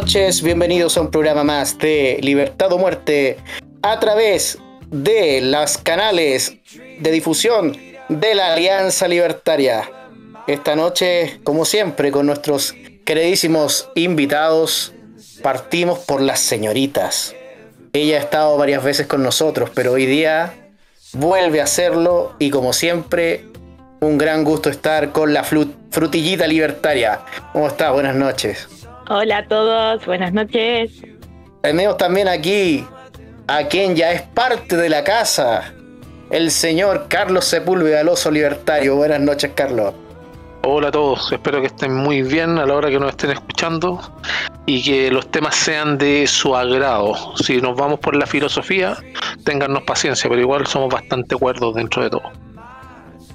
noches, bienvenidos a un programa más de Libertad o Muerte a través de los canales de difusión de la Alianza Libertaria. Esta noche, como siempre, con nuestros queridísimos invitados, partimos por las señoritas. Ella ha estado varias veces con nosotros, pero hoy día vuelve a hacerlo y como siempre, un gran gusto estar con la frutillita libertaria. ¿Cómo está? Buenas noches. Hola a todos, buenas noches. Tenemos también aquí a quien ya es parte de la casa, el señor Carlos Sepúlveda, el oso libertario. Buenas noches, Carlos. Hola a todos, espero que estén muy bien a la hora que nos estén escuchando y que los temas sean de su agrado. Si nos vamos por la filosofía, téngannos paciencia, pero igual somos bastante cuerdos dentro de todo.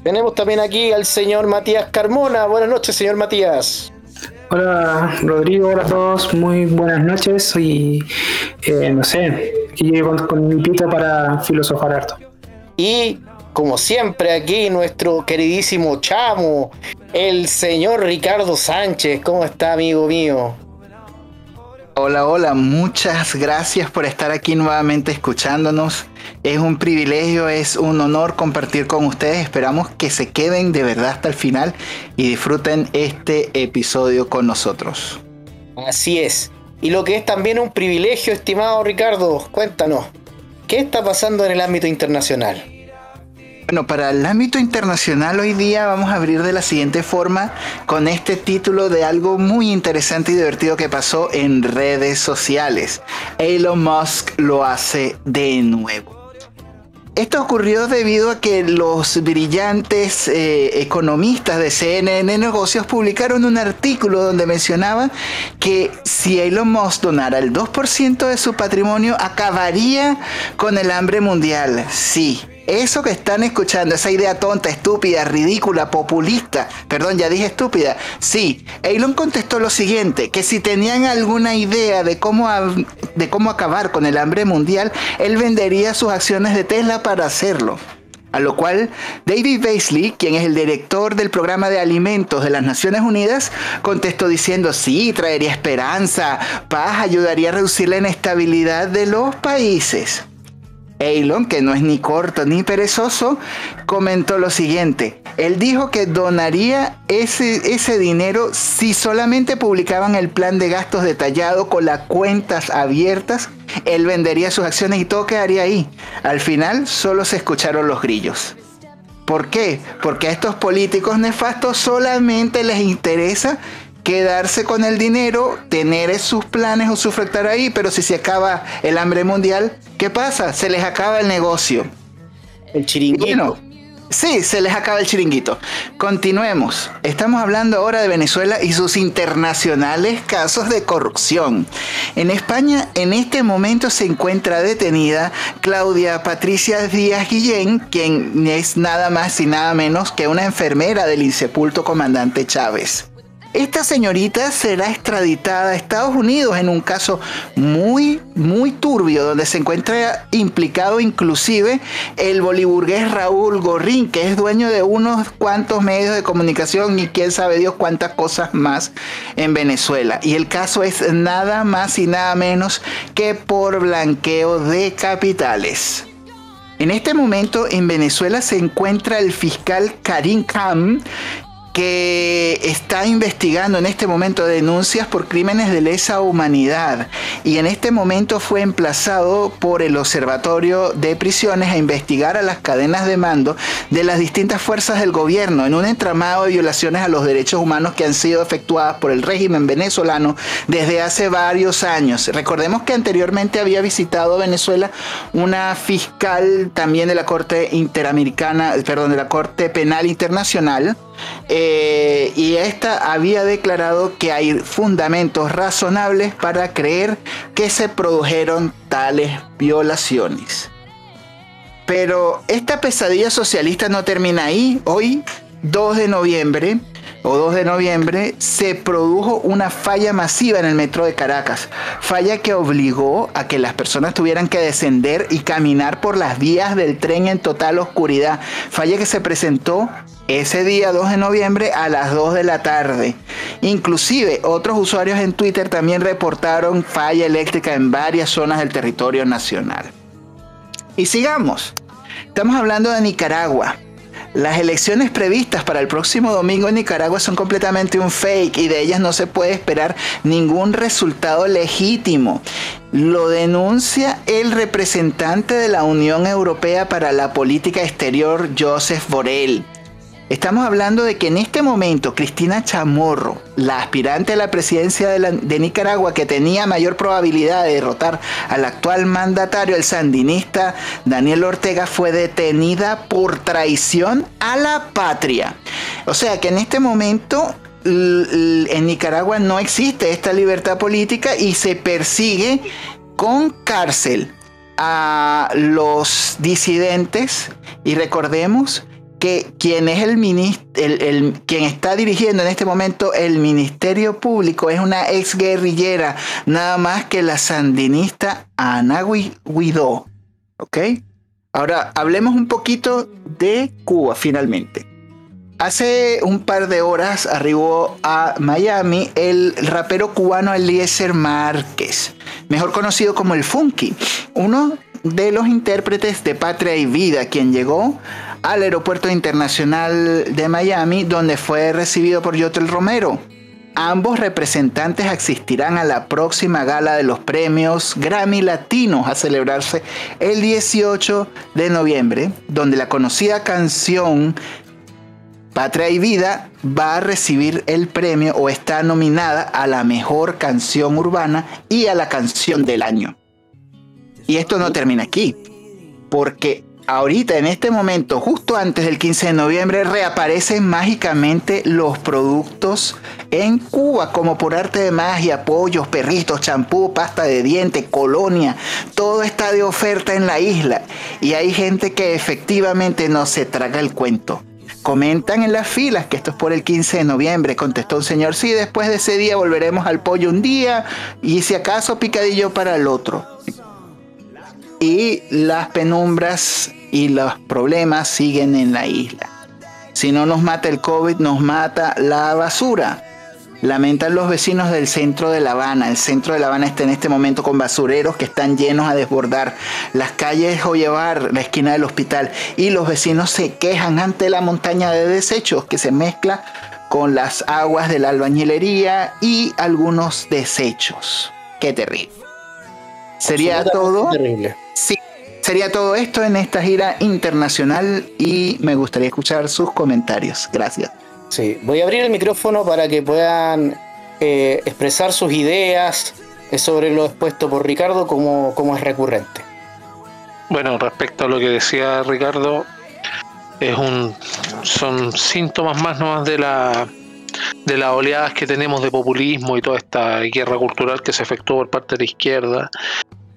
Tenemos también aquí al señor Matías Carmona. Buenas noches, señor Matías. Hola Rodrigo, hola a todos, muy buenas noches y eh, no sé, y con, con mi pito para filosofar harto. Y como siempre aquí nuestro queridísimo chamo, el señor Ricardo Sánchez. ¿Cómo está amigo mío? Hola, hola, muchas gracias por estar aquí nuevamente escuchándonos. Es un privilegio, es un honor compartir con ustedes. Esperamos que se queden de verdad hasta el final y disfruten este episodio con nosotros. Así es. Y lo que es también un privilegio, estimado Ricardo, cuéntanos, ¿qué está pasando en el ámbito internacional? Bueno, para el ámbito internacional hoy día vamos a abrir de la siguiente forma con este título de algo muy interesante y divertido que pasó en redes sociales. Elon Musk lo hace de nuevo. Esto ocurrió debido a que los brillantes eh, economistas de CNN Negocios publicaron un artículo donde mencionaba que si Elon Musk donara el 2% de su patrimonio acabaría con el hambre mundial. Sí, eso que están escuchando, esa idea tonta, estúpida, ridícula, populista, perdón, ya dije estúpida, sí, Elon contestó lo siguiente, que si tenían alguna idea de cómo, de cómo acabar con el hambre mundial, él vendería sus acciones de Tesla para hacerlo. A lo cual David Baisley, quien es el director del programa de alimentos de las Naciones Unidas, contestó diciendo, sí, traería esperanza, paz, ayudaría a reducir la inestabilidad de los países. Elon, que no es ni corto ni perezoso, comentó lo siguiente. Él dijo que donaría ese, ese dinero si solamente publicaban el plan de gastos detallado con las cuentas abiertas. Él vendería sus acciones y todo quedaría ahí. Al final solo se escucharon los grillos. ¿Por qué? Porque a estos políticos nefastos solamente les interesa quedarse con el dinero, tener sus planes o su ahí, pero si se acaba el hambre mundial, ¿qué pasa? Se les acaba el negocio. El chiringuito. sí, se les acaba el chiringuito. Continuemos. Estamos hablando ahora de Venezuela y sus internacionales casos de corrupción. En España, en este momento se encuentra detenida Claudia Patricia Díaz Guillén, quien es nada más y nada menos que una enfermera del insepulto comandante Chávez. Esta señorita será extraditada a Estados Unidos en un caso muy, muy turbio, donde se encuentra implicado inclusive el boliburgués Raúl Gorrín, que es dueño de unos cuantos medios de comunicación y quién sabe Dios cuántas cosas más en Venezuela. Y el caso es nada más y nada menos que por blanqueo de capitales. En este momento en Venezuela se encuentra el fiscal Karim Khan, que está investigando en este momento denuncias por crímenes de lesa humanidad y en este momento fue emplazado por el Observatorio de Prisiones a investigar a las cadenas de mando de las distintas fuerzas del gobierno en un entramado de violaciones a los derechos humanos que han sido efectuadas por el régimen venezolano desde hace varios años. Recordemos que anteriormente había visitado Venezuela una fiscal también de la Corte Interamericana, perdón, de la Corte Penal Internacional, eh, y esta había declarado que hay fundamentos razonables para creer que se produjeron tales violaciones. Pero esta pesadilla socialista no termina ahí. Hoy, 2 de noviembre, o 2 de noviembre, se produjo una falla masiva en el metro de Caracas. Falla que obligó a que las personas tuvieran que descender y caminar por las vías del tren en total oscuridad. Falla que se presentó ese día 2 de noviembre a las 2 de la tarde. Inclusive otros usuarios en Twitter también reportaron falla eléctrica en varias zonas del territorio nacional. Y sigamos. Estamos hablando de Nicaragua. Las elecciones previstas para el próximo domingo en Nicaragua son completamente un fake y de ellas no se puede esperar ningún resultado legítimo. Lo denuncia el representante de la Unión Europea para la Política Exterior, Joseph Borrell. Estamos hablando de que en este momento Cristina Chamorro, la aspirante a la presidencia de, Nicaragua que tenía mayor probabilidad de derrotar al actual mandatario, el sandinista Daniel Ortega, fue detenida por traición a la patria. O sea que en este momento en Nicaragua no existe esta libertad política y se persigue con cárcel a los disidentes y recordemos que quien es el, el, quien está dirigiendo en este momento el Ministerio Público es una ex guerrillera, nada más que la sandinista Ana Guidó. ¿Ok? Ahora hablemos un poquito de Cuba finalmente. Hace un par de horas arribó a Miami el rapero cubano Eliezer Márquez, mejor conocido como el Funky, uno de los intérpretes de Patria y Vida, quien llegó al Aeropuerto Internacional de Miami, donde fue recibido por Yotel Romero. Ambos representantes asistirán a la próxima gala de los premios Grammy Latinos a celebrarse el 18 de noviembre, donde la conocida canción Patria y Vida va a recibir el premio o está nominada a la mejor canción urbana y a la canción del año. Y esto no termina aquí, porque ahorita, en este momento, justo antes del 15 de noviembre, reaparecen mágicamente los productos en Cuba, como por arte de magia, pollos, perritos, champú, pasta de diente, colonia, todo está de oferta en la isla. Y hay gente que efectivamente no se traga el cuento. Comentan en las filas que esto es por el 15 de noviembre, contestó un señor, sí, después de ese día volveremos al pollo un día y si acaso picadillo para el otro y las penumbras y los problemas siguen en la isla. Si no nos mata el COVID, nos mata la basura. Lamentan los vecinos del centro de La Habana. El centro de La Habana está en este momento con basureros que están llenos a desbordar. Las calles llevar la esquina del hospital. Y los vecinos se quejan ante la montaña de desechos que se mezcla con las aguas de la albañilería y algunos desechos. Qué terrible. Sería todo. Terrible. Sí, sería todo esto en esta gira internacional y me gustaría escuchar sus comentarios. Gracias. Sí, voy a abrir el micrófono para que puedan eh, expresar sus ideas sobre lo expuesto por Ricardo como, como es recurrente. Bueno, respecto a lo que decía Ricardo, es un son síntomas más nomás de la de las oleadas que tenemos de populismo y toda esta guerra cultural que se efectuó por parte de la izquierda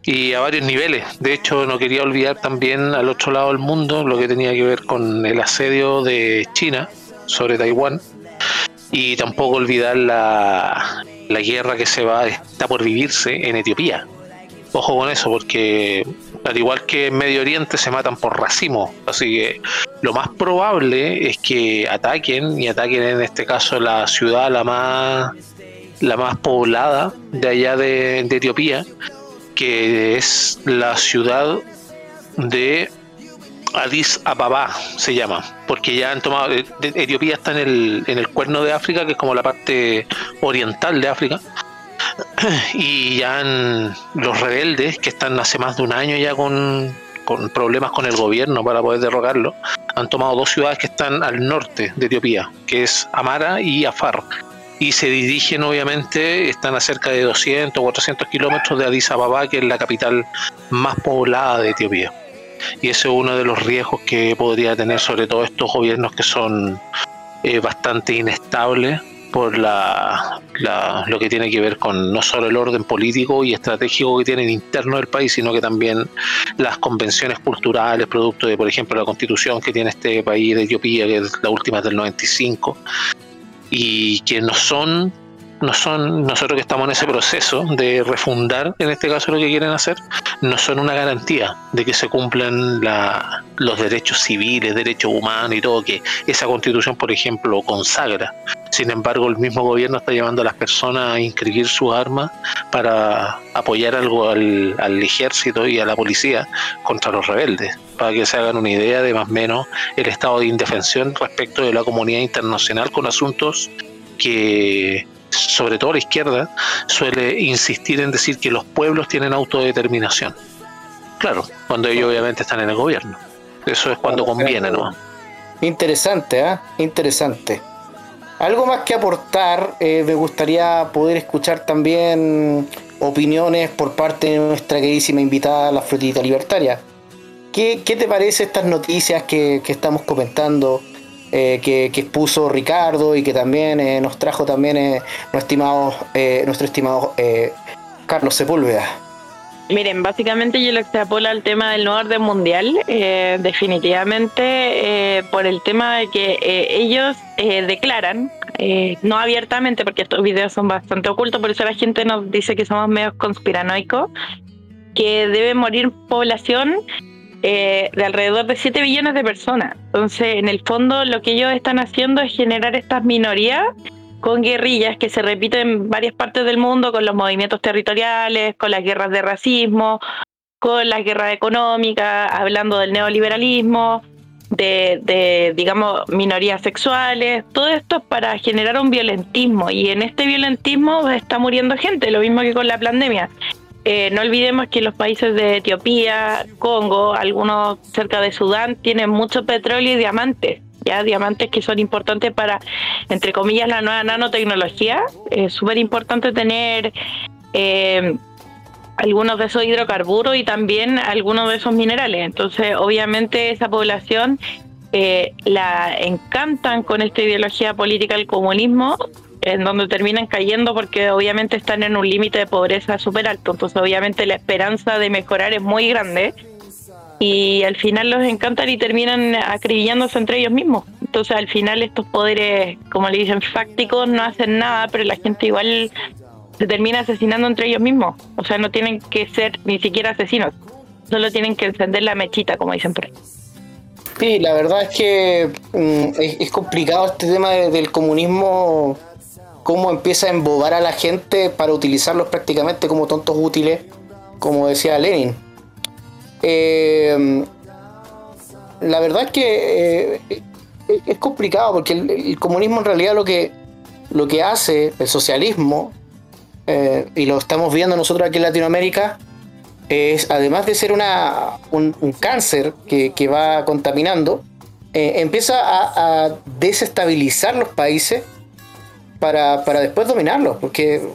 y a varios niveles. De hecho, no quería olvidar también al otro lado del mundo lo que tenía que ver con el asedio de China sobre Taiwán y tampoco olvidar la, la guerra que se va está por vivirse en Etiopía. Ojo con eso, porque al igual que en Medio Oriente se matan por racimo, así que lo más probable es que ataquen y ataquen en este caso la ciudad la más la más poblada de allá de Etiopía que es la ciudad de Addis Ababa, se llama, porque ya han tomado, eh, Etiopía está en el, en el cuerno de África, que es como la parte oriental de África, y ya los rebeldes, que están hace más de un año ya con, con problemas con el gobierno para poder derrocarlo, han tomado dos ciudades que están al norte de Etiopía, que es Amara y Afar y se dirigen obviamente, están a cerca de 200 o 400 kilómetros de Addis Ababa, que es la capital más poblada de Etiopía. Y ese es uno de los riesgos que podría tener sobre todo estos gobiernos que son eh, bastante inestables por la, lo que tiene que ver con no solo el orden político y estratégico que tienen interno del país, sino que también las convenciones culturales, producto de, por ejemplo, la constitución que tiene este país de Etiopía, que es la última del 95, y que no son no son, nosotros que estamos en ese proceso de refundar, en este caso lo que quieren hacer, no son una garantía de que se cumplan los derechos civiles, derechos humanos y todo, que esa constitución, por ejemplo, consagra. Sin embargo, el mismo gobierno está llevando a las personas a inscribir sus armas para apoyar algo al, al ejército y a la policía contra los rebeldes, para que se hagan una idea de más o menos el estado de indefensión respecto de la comunidad internacional con asuntos que sobre todo la izquierda, suele insistir en decir que los pueblos tienen autodeterminación. Claro, cuando ellos obviamente están en el gobierno. Eso es cuando conviene, ¿no? Interesante, ¿eh? Interesante. Algo más que aportar, eh, me gustaría poder escuchar también opiniones por parte de nuestra queridísima invitada, la Frutita Libertaria. ¿Qué, qué te parece estas noticias que, que estamos comentando? Eh, que, expuso Ricardo y que también eh, nos trajo también eh, nuestro estimado, nuestro estimado Carlos Sepúlveda. Miren, básicamente yo lo extrapola al tema del nuevo orden mundial, definitivamente por el tema de que ellos declaran, no abiertamente, porque estos videos son bastante ocultos, por eso la gente nos dice que somos medios conspiranoicos, que debe morir población eh, de alrededor de 7 billones de personas. Entonces, en el fondo, lo que ellos están haciendo es generar estas minorías con guerrillas que se repiten en varias partes del mundo, con los movimientos territoriales, con las guerras de racismo, con las guerras económicas, hablando del neoliberalismo, de, digamos, minorías sexuales, todo esto es para generar un violentismo y en este violentismo está muriendo gente, lo mismo que con la pandemia. Eh, no olvidemos que los países de Etiopía, Congo, algunos cerca de Sudán, tienen mucho petróleo y diamantes. Ya, diamantes que son importantes para, entre comillas, la nueva nanotecnología. Es súper importante tener eh, algunos de esos hidrocarburos y también algunos de esos minerales. Entonces, obviamente, esa población eh, la encantan con esta ideología política del comunismo en donde terminan cayendo porque obviamente están en un límite de pobreza súper alto. Entonces obviamente la esperanza de mejorar es muy grande y al final los encantan y terminan acribillándose entre ellos mismos. Entonces al final estos poderes, como le dicen, fácticos no hacen nada, pero la gente igual se termina asesinando entre ellos mismos. O sea, no tienen que ser ni siquiera asesinos, solo tienen que encender la mechita, como dicen por ahí. Sí, la verdad es que mm, es, complicado este tema del comunismo cómo empieza a embobar a la gente para utilizarlos prácticamente como tontos útiles, como decía Lenin. Eh, la verdad es que eh, es complicado porque el, comunismo en realidad lo que, lo que hace, el socialismo, eh, y lo estamos viendo nosotros aquí en Latinoamérica, es además de ser una, un, cáncer que, va contaminando, empieza a desestabilizar los países para, para después dominarlos, porque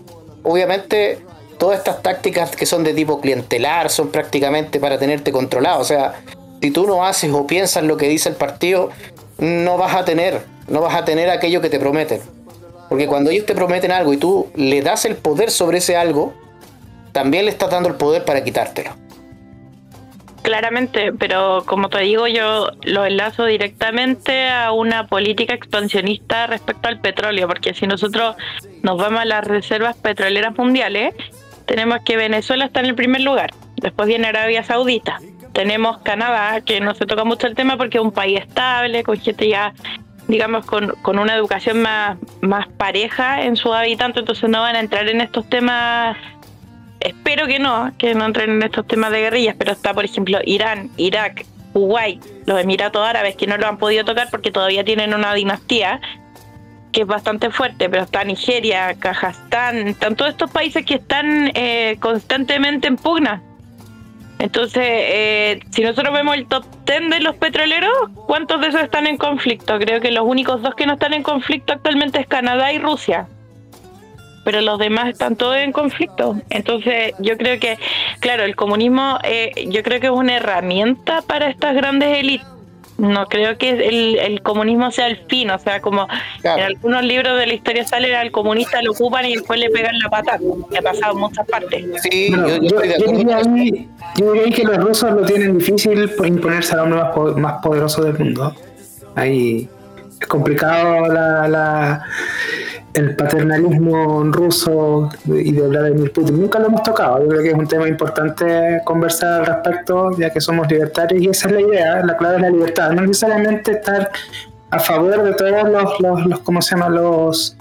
obviamente todas estas tácticas que son de tipo clientelar son prácticamente para tenerte controlado. O sea, si tú no haces o piensas lo que dice el partido, no vas a tener, no vas a tener aquello que te prometen. Porque cuando ellos te prometen algo y tú le das el poder sobre ese algo, también le estás dando el poder para quitártelo. Claramente, pero como te digo, yo lo enlazo directamente a una política expansionista respecto al petróleo, porque si nosotros nos vamos a las reservas petroleras mundiales, tenemos que Venezuela está en el primer lugar, después viene Arabia Saudita, tenemos Canadá, que no se toca mucho el tema porque es un país estable, con gente ya, digamos, con, con una educación más, más pareja en sus habitantes, entonces no van a entrar en estos temas espero que no, que no entren en estos temas de guerrillas, pero está, por ejemplo, Irán, Irak, Uruguay, los Emiratos Árabes, que no lo han podido tocar porque todavía tienen una dinastía que es bastante fuerte, pero está Nigeria, Kazajstán, están todos estos países que están eh, constantemente en pugna. Entonces, eh, si nosotros vemos el top 10 de los petroleros, ¿cuántos de esos están en conflicto? Creo que los únicos dos que no están en conflicto actualmente es Canadá y Rusia pero los demás están todos en conflicto. Entonces, yo creo que, claro, el comunismo, eh, yo creo que es una herramienta para estas grandes élites. No creo que el, comunismo sea el fin, o sea, como en algunos libros de la historia sale al comunista lo ocupan y después le pegan la pata, que ha pasado en muchas partes. Sí, yo, diría que los rusos lo tienen difícil por imponerse a los más, más poderosos del mundo. Ahí es complicado la, la, el paternalismo ruso y de Vladimir Putin. Nunca lo hemos tocado. Yo creo que es un tema importante conversar al respecto, ya que somos libertarios y esa es la idea, la clave de la libertad. No necesariamente estar a favor de todos los, los, los ¿cómo se llama? Los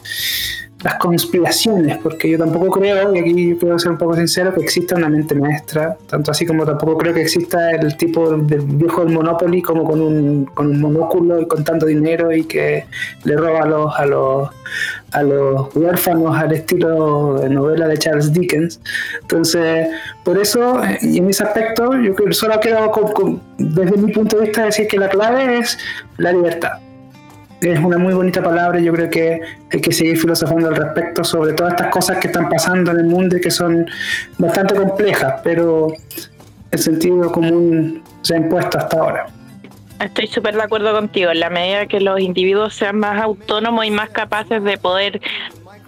las conspiraciones, porque yo tampoco creo, y aquí puedo ser un poco sincero, que exista una mente maestra, tanto así como tampoco creo que exista el tipo del viejo del Monopoly como con un, con un monóculo y contando dinero y que le roba a los, a los, a los huérfanos al estilo de novela de Charles Dickens. Entonces, por eso, y en ese aspecto, yo solo quiero, desde mi punto de vista, decir que la clave es la libertad es una muy bonita palabra. Yo creo que hay que seguir filosofando al respecto sobre todas estas cosas que están pasando en el mundo y que son bastante complejas, pero el sentido común se ha impuesto hasta ahora. Estoy súper de acuerdo contigo. En la medida que los individuos sean más autónomos y más capaces de poder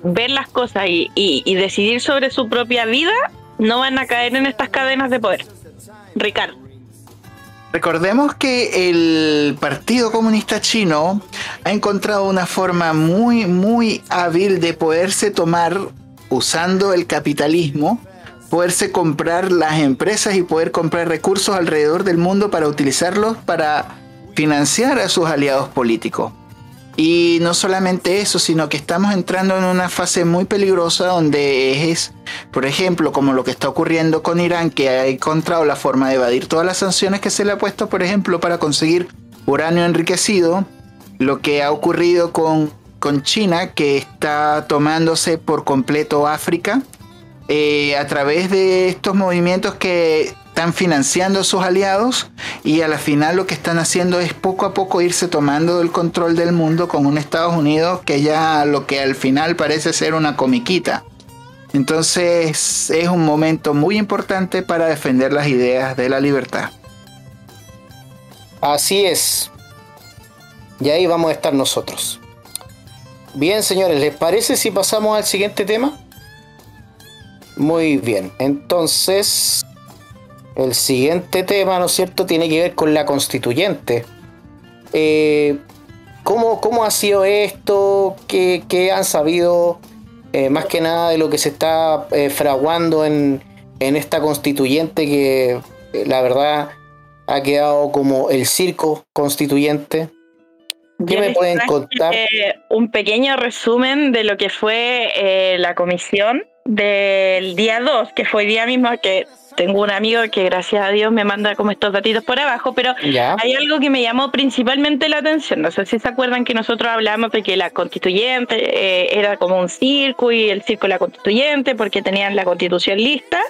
ver las cosas y, y decidir sobre su propia vida, no van a caer en estas cadenas de poder. Ricardo. Recordemos que el Partido Comunista Chino ha encontrado una forma muy, muy hábil de poderse tomar, usando el capitalismo, poderse comprar las empresas y poder comprar recursos alrededor del mundo para utilizarlos para financiar a sus aliados políticos. Y no solamente eso, sino que estamos entrando en una fase muy peligrosa donde es, por ejemplo, como lo que está ocurriendo con Irán, que ha encontrado la forma de evadir todas las sanciones que se le ha puesto, por ejemplo, para conseguir uranio enriquecido, lo que ha ocurrido con, con China, que está tomándose por completo África, eh, a través de estos movimientos que están financiando a sus aliados y a la final lo que están haciendo es poco a poco irse tomando el control del mundo con un Estados Unidos que ya lo que al final parece ser una comiquita. Entonces es un momento muy importante para defender las ideas de la libertad. Así es. Y ahí vamos a estar nosotros. Bien, señores, ¿les parece si pasamos al siguiente tema? Muy bien, entonces el siguiente tema, ¿no es cierto?, tiene que ver con la constituyente. Eh, ¿cómo, ha sido esto? ¿Qué, han sabido eh, más que nada de lo que se está eh, fraguando en, esta constituyente que la verdad ha quedado como el circo constituyente? ¿Qué me pueden contar? un pequeño resumen de lo que fue la comisión del día 2, que fue el día mismo que tengo un amigo que gracias a Dios me manda como estos datitos por abajo, pero hay algo que me llamó principalmente la atención. No sé si se acuerdan que nosotros hablamos de que la constituyente eh, era como un circo y el circo la constituyente porque tenían la constitución lista.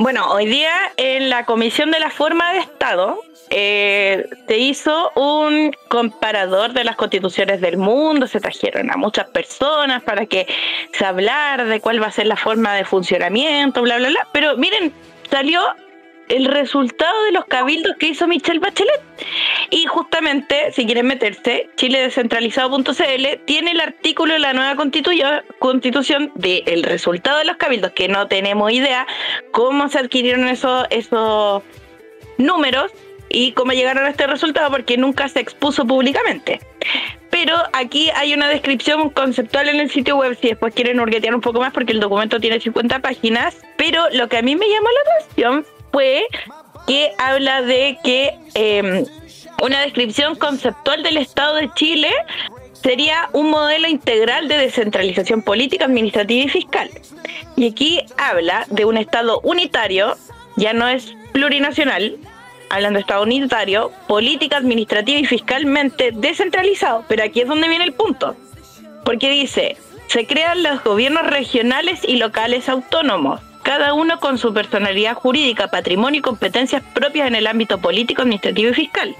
Bueno, hoy día en la Comisión de la Forma de Estado eh, se hizo un comparador de las constituciones del mundo, se trajeron a muchas personas para que se hablara de cuál va a ser la forma de funcionamiento, bla, bla, bla. Pero miren, salió el resultado de los cabildos que hizo Michelle Bachelet. Y justamente, si quieren meterse, chiledescentralizado.cl tiene el artículo de la nueva constitución del resultado de los cabildos, que no tenemos idea cómo se adquirieron esos, esos números y cómo llegaron a este resultado porque nunca se expuso públicamente. Pero aquí hay una descripción conceptual en el sitio web si después quieren hurguetear un poco más porque el documento tiene 50 páginas. Pero lo que a mí me llamó la atención fue que habla de que em, una descripción conceptual del Estado de Chile sería un modelo integral de descentralización política, administrativa y fiscal. Y aquí habla de un Estado unitario, ya no es plurinacional, hablando de Estado unitario, política, administrativa y fiscalmente descentralizado. Pero aquí es donde viene el punto. Porque dice, se crean los gobiernos regionales y locales autónomos cada uno con su personalidad jurídica, patrimonio y competencias propias en el ámbito político, administrativo y fiscal.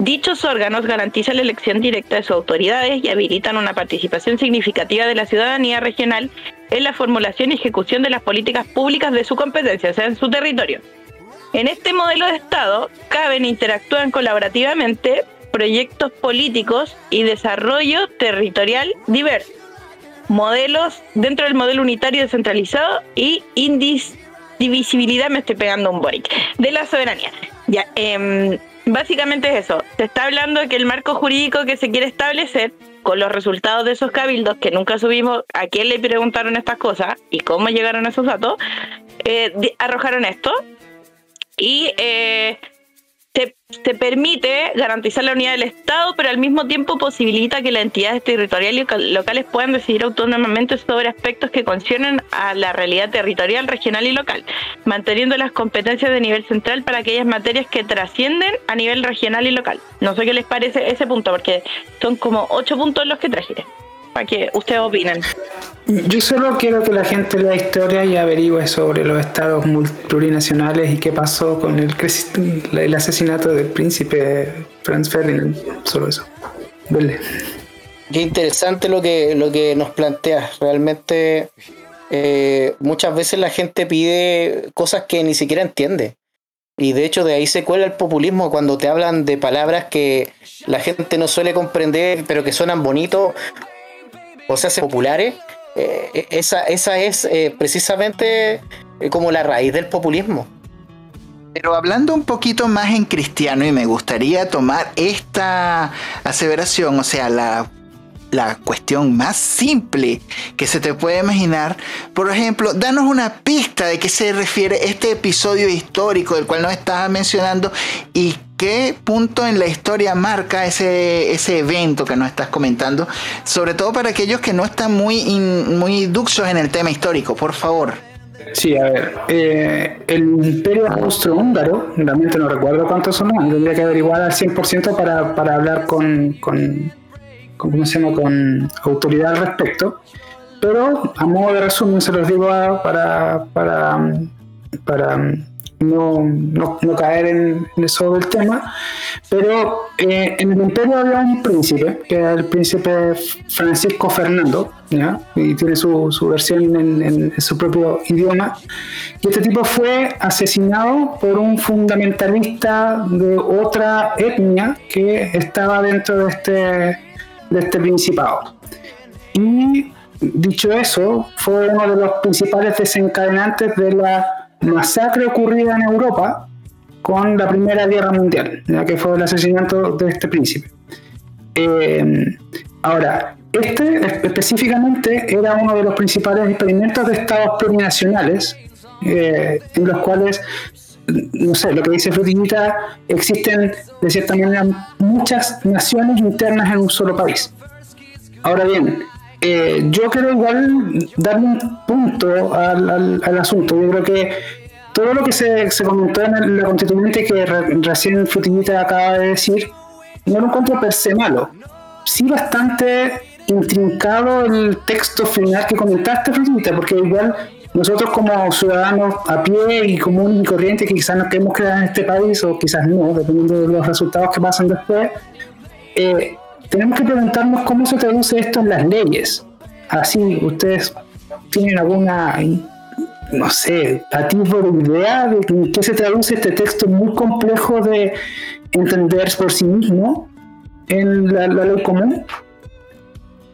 Dichos órganos garantizan la elección directa de sus autoridades y habilitan una participación significativa de la ciudadanía regional en la formulación y ejecución de las políticas públicas de su competencia, o sea, en su territorio. En este modelo de Estado caben e interactúan colaborativamente proyectos políticos y desarrollo territorial diverso modelos dentro del modelo unitario descentralizado y indivisibilidad, me estoy pegando un break, de la soberanía. Ya, em, básicamente es eso. Se está hablando de que el marco jurídico que se quiere establecer con los resultados de esos cabildos, que nunca subimos a quién le preguntaron estas cosas y cómo llegaron a esos datos, eh, arrojaron esto. Y eh, te, permite garantizar la unidad del Estado, pero al mismo tiempo posibilita que las entidades territoriales y locales puedan decidir autónomamente sobre aspectos que conciernen a la realidad territorial, regional y local, manteniendo las competencias de nivel central para aquellas materias que trascienden a nivel regional y local. No sé qué les parece ese punto, porque son como ocho puntos los que traje para que ustedes opinen. Yo solo quiero que la gente lea historia y averigüe sobre los estados plurinacionales y qué pasó con el, el asesinato del príncipe Franz Ferdinand. Solo eso. Vele. Qué interesante lo que, lo que nos planteas. Realmente eh, muchas veces la gente pide cosas que ni siquiera entiende. Y de hecho de ahí se cuela el populismo cuando te hablan de palabras que la gente no suele comprender, pero que suenan bonitos o se hacen populares, eh, eh, esa, esa es eh, precisamente como la raíz del populismo. Pero hablando un poquito más en cristiano, y me gustaría tomar esta aseveración, o sea, la, la cuestión más simple que se te puede imaginar. Por ejemplo, danos una pista de qué se refiere este episodio histórico del cual nos estabas mencionando y ¿Qué punto en la historia marca ese, ese evento que nos estás comentando? Sobre todo para aquellos que no están muy, muy duxos en el tema histórico, por favor. Sí, a ver, eh, el Imperio Austrohúngaro, realmente no recuerdo cuántos son, tendría que averiguar al 100% para, para hablar con, con, ¿cómo se llama? con autoridad al respecto, pero a modo de resumen se los digo para, para, para no, no, no caer en, eso del tema, pero eh, en el imperio había un príncipe, que era el príncipe Francisco Fernando, ¿ya? y tiene su, su versión en, en, su propio idioma, y este tipo fue asesinado por un fundamentalista de otra etnia que estaba dentro de este, de este principado. Y dicho eso, fue uno de los principales desencadenantes de la masacre ocurrida en Europa con la Primera Guerra Mundial, ya que fue el asesinato de este príncipe. Eh, ahora, este específicamente era uno de los principales experimentos de estados plurinacionales, eh, en los cuales, no sé, lo que dice Frutillita, existen de cierta manera muchas naciones internas en un solo país. Ahora bien, eh, yo quiero igual darle un punto al, al, asunto. Yo creo que todo lo que se, se comentó en la constituyente que recién Frutillita acaba de decir, no lo encuentro per se malo. Sí bastante intrincado el texto final que comentaste, Frutillita, porque igual nosotros como ciudadanos a pie y común y corriente que quizás nos queremos quedar en este país o quizás no, dependiendo de los resultados que pasan después, eh, tenemos que preguntarnos cómo se traduce esto en las leyes. Así, ustedes tienen alguna, no sé, atisbo de idea de qué se traduce este texto muy complejo de entender por sí mismo en la, ley común.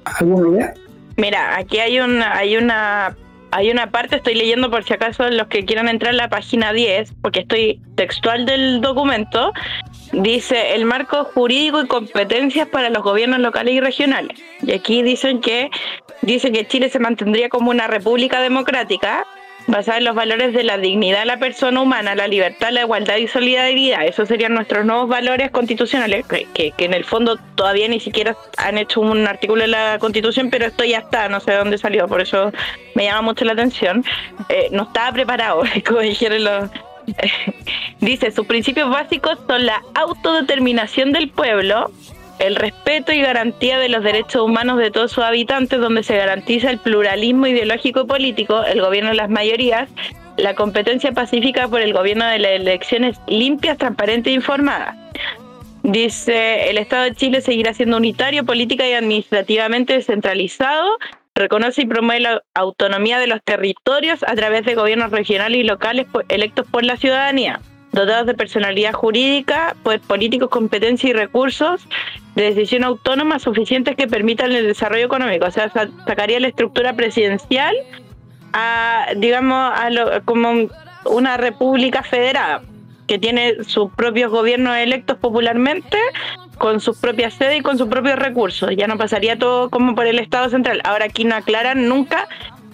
¿Alguna idea? Mira, aquí hay una, hay una hay una parte, estoy leyendo por si acaso los que quieran entrar a la página 10, porque estoy textual del documento, dice el marco jurídico y competencias para los gobiernos locales y regionales. Y aquí dicen que dicen que Chile se mantendría como una república democrática basada en los valores de la dignidad de la persona humana, la libertad, la igualdad y solidaridad. Esos serían nuestros nuevos valores constitucionales, que, que, en el fondo todavía ni siquiera han hecho un artículo en la Constitución, pero esto ya está, no sé de dónde salió, por eso me llama mucho la atención. Eh, no estaba preparado, como dijeron los... Dice, sus principios básicos son la autodeterminación del pueblo, el respeto y garantía de los derechos humanos de todos sus habitantes, donde se garantiza el pluralismo ideológico y político, el gobierno de las mayorías, la competencia pacífica por el gobierno de las elecciones limpias, transparentes e informadas. Dice, el Estado de Chile seguirá siendo unitario, política y administrativamente descentralizado, reconoce y promueve la autonomía de los territorios a través de gobiernos regionales y locales electos por la ciudadanía dotados de personalidad jurídica, pues, políticos, competencia y recursos de decisión autónoma suficientes que permitan el desarrollo económico. O sea, sacaría la estructura presidencial a, digamos, a lo, como una república federada, que tiene sus propios gobiernos electos popularmente, con sus propias sedes y con sus propios recursos. Ya no pasaría todo como por el Estado central. Ahora aquí no aclaran nunca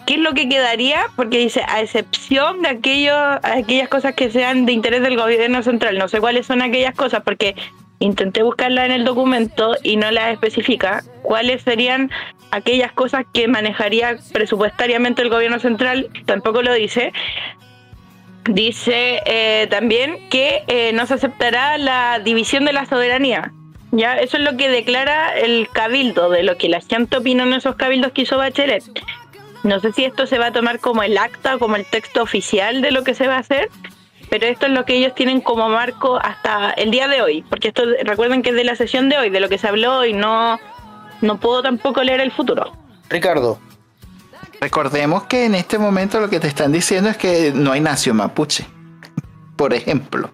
qué es lo que quedaría, porque dice, a excepción de aquello, aquellas cosas que sean de interés del gobierno central. No sé cuáles son aquellas cosas, porque intenté buscarla en el documento y no la especifica cuáles serían aquellas cosas que manejaría presupuestariamente el gobierno central, tampoco lo dice. Dice eh, también que eh, no se aceptará la división de la soberanía. Ya, eso es lo que declara el cabildo, de lo que la gente opinó en esos cabildos que hizo Bachelet. No sé si esto se va a tomar como el acta, como el texto oficial de lo que se va a hacer, pero esto es lo que ellos tienen como marco hasta el día de hoy, porque esto recuerden que es de la sesión de hoy, de lo que se habló y no, no puedo tampoco leer el futuro. Ricardo. Recordemos que en este momento lo que te están diciendo es que no hay nación mapuche, por ejemplo.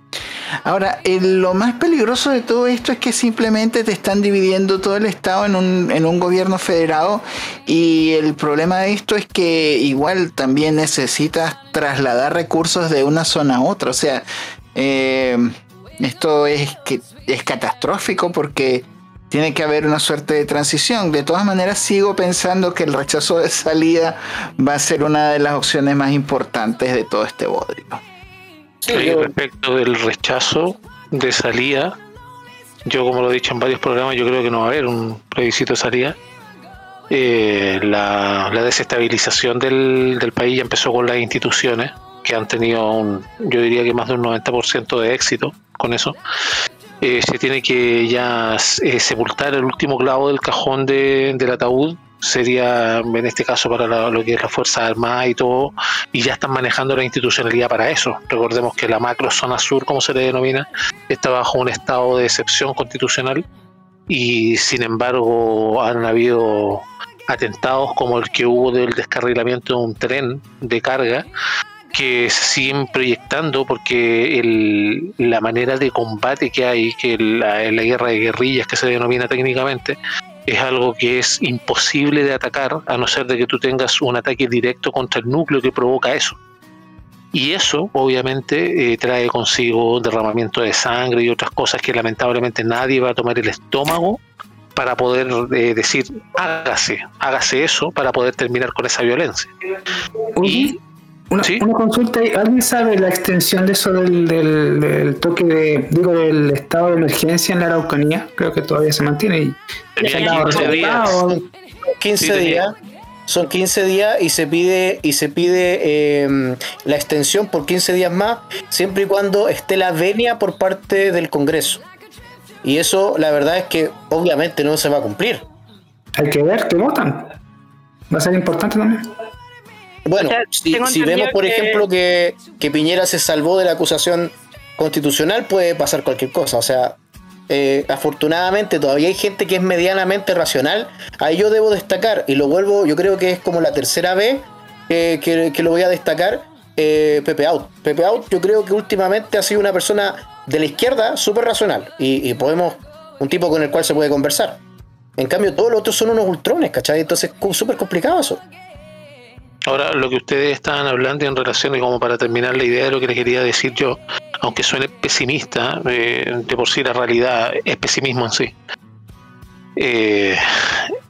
Ahora, lo más peligroso de todo esto es que simplemente te están dividiendo todo el Estado en un, en un gobierno federado y el problema de esto es que igual también necesitas trasladar recursos de una zona a otra. O sea, eh, esto es, que, es catastrófico porque tiene que haber una suerte de transición. De todas maneras, sigo pensando que el rechazo de salida va a ser una de las opciones más importantes de todo este bodrio. Respecto del rechazo de salida, yo como lo he dicho en varios programas, yo creo que no va a haber un plebiscito de salida. Eh, la, desestabilización del, del, país ya empezó con las instituciones, que han tenido, un, yo diría que más de un 90% de éxito con eso. Eh, se tiene que ya eh, sepultar el último clavo del cajón de, del ataúd. Sería en este caso para lo que es la Fuerza Armada y todo, y ya están manejando la institucionalidad para eso. Recordemos que la macro zona sur, como se le denomina, está bajo un estado de excepción constitucional. Y sin embargo han habido atentados como el que hubo del descarrilamiento de un tren de carga que se siguen proyectando porque el, la manera de combate que hay, que la, la guerra de guerrillas que se denomina técnicamente, es algo que es imposible de atacar a no ser de que tú tengas un ataque directo contra el núcleo que provoca eso. Y eso obviamente eh, trae consigo derramamiento de sangre y otras cosas que lamentablemente nadie va a tomar el estómago para poder eh, decir hágase, hágase eso para poder terminar con esa violencia. Y una, consulta, ¿alguien sabe la extensión de eso del, toque de, digo, del estado de emergencia en la Araucanía? Creo que todavía se mantiene. Y 15 días. 15 días. Son 15 días y se pide y se pide em, la extensión por 15 días más, siempre y cuando esté la venia por parte del Congreso. Y eso, la verdad es que obviamente no se va a cumplir. Hay que ver qué votan. Va a ser importante también. Bueno, si, vemos, por ejemplo, que, Piñera se salvó de la acusación constitucional, puede pasar cualquier cosa. O sea, eh, afortunadamente todavía hay gente que es medianamente racional. Ahí yo debo destacar, y lo vuelvo, yo creo que es como la tercera vez que, lo voy a destacar, eh, Pepe Out. Pepe Out yo creo que últimamente ha sido una persona de la izquierda súper racional. Y, y, podemos, un tipo con el cual se puede conversar. En cambio, todos los otros son unos ultrones, ¿cachai? Entonces es súper complicado eso. Ahora, lo que ustedes estaban hablando en relación, y como para terminar la idea de lo que les quería decir yo, aunque suene pesimista, eh, de por sí la realidad es pesimismo en sí. Eh,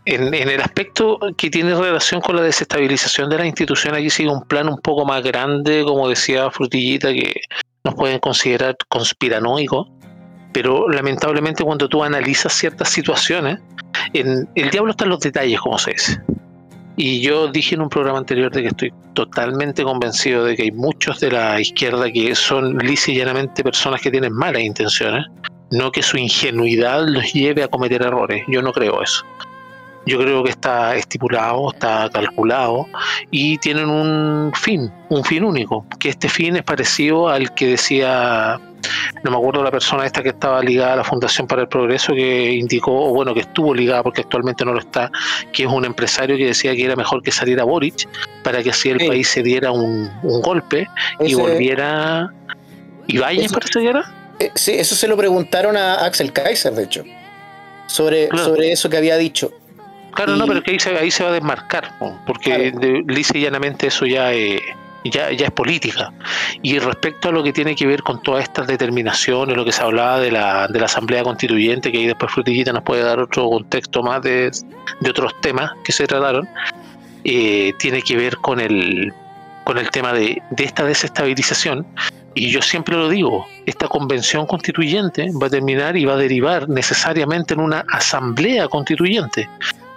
en, el aspecto que tiene relación con la desestabilización de la institución, allí sigue un plan un poco más grande, como decía Frutillita, que nos pueden considerar conspiranoico, pero lamentablemente cuando tú analizas ciertas situaciones, en, el diablo está en los detalles, como se dice. Y yo dije en un programa anterior de que estoy totalmente convencido de que hay muchos de la izquierda que son lisa y llanamente personas que tienen malas intenciones, no que su ingenuidad los lleve a cometer errores. Yo no creo eso. Yo creo que está estipulado, está calculado y tienen un fin, un fin único, que este fin es parecido al que decía no me acuerdo la persona esta que estaba ligada a la Fundación para el Progreso que indicó, o bueno, que estuvo ligada porque actualmente no lo está, que es un empresario que decía que era mejor que saliera Boric para que así el país se diera un, golpe y volviera... ¿Y vaya, parece que era? Eh, sí, eso se lo preguntaron a Axel Kaiser, de hecho, sobre, sobre eso que había dicho. Claro, no, pero que ahí se, ahí se va a desmarcar, porque lisa y llanamente eso ya es ya, ya es política. Y respecto a lo que tiene que ver con todas estas determinaciones, lo que se hablaba de la, de la Asamblea Constituyente, que ahí después Frutillita nos puede dar otro contexto más de, de otros temas que se trataron, eh, tiene que ver con el, con el tema de, de esta desestabilización. Y yo siempre lo digo, esta convención constituyente va a terminar y va a derivar necesariamente en una asamblea constituyente.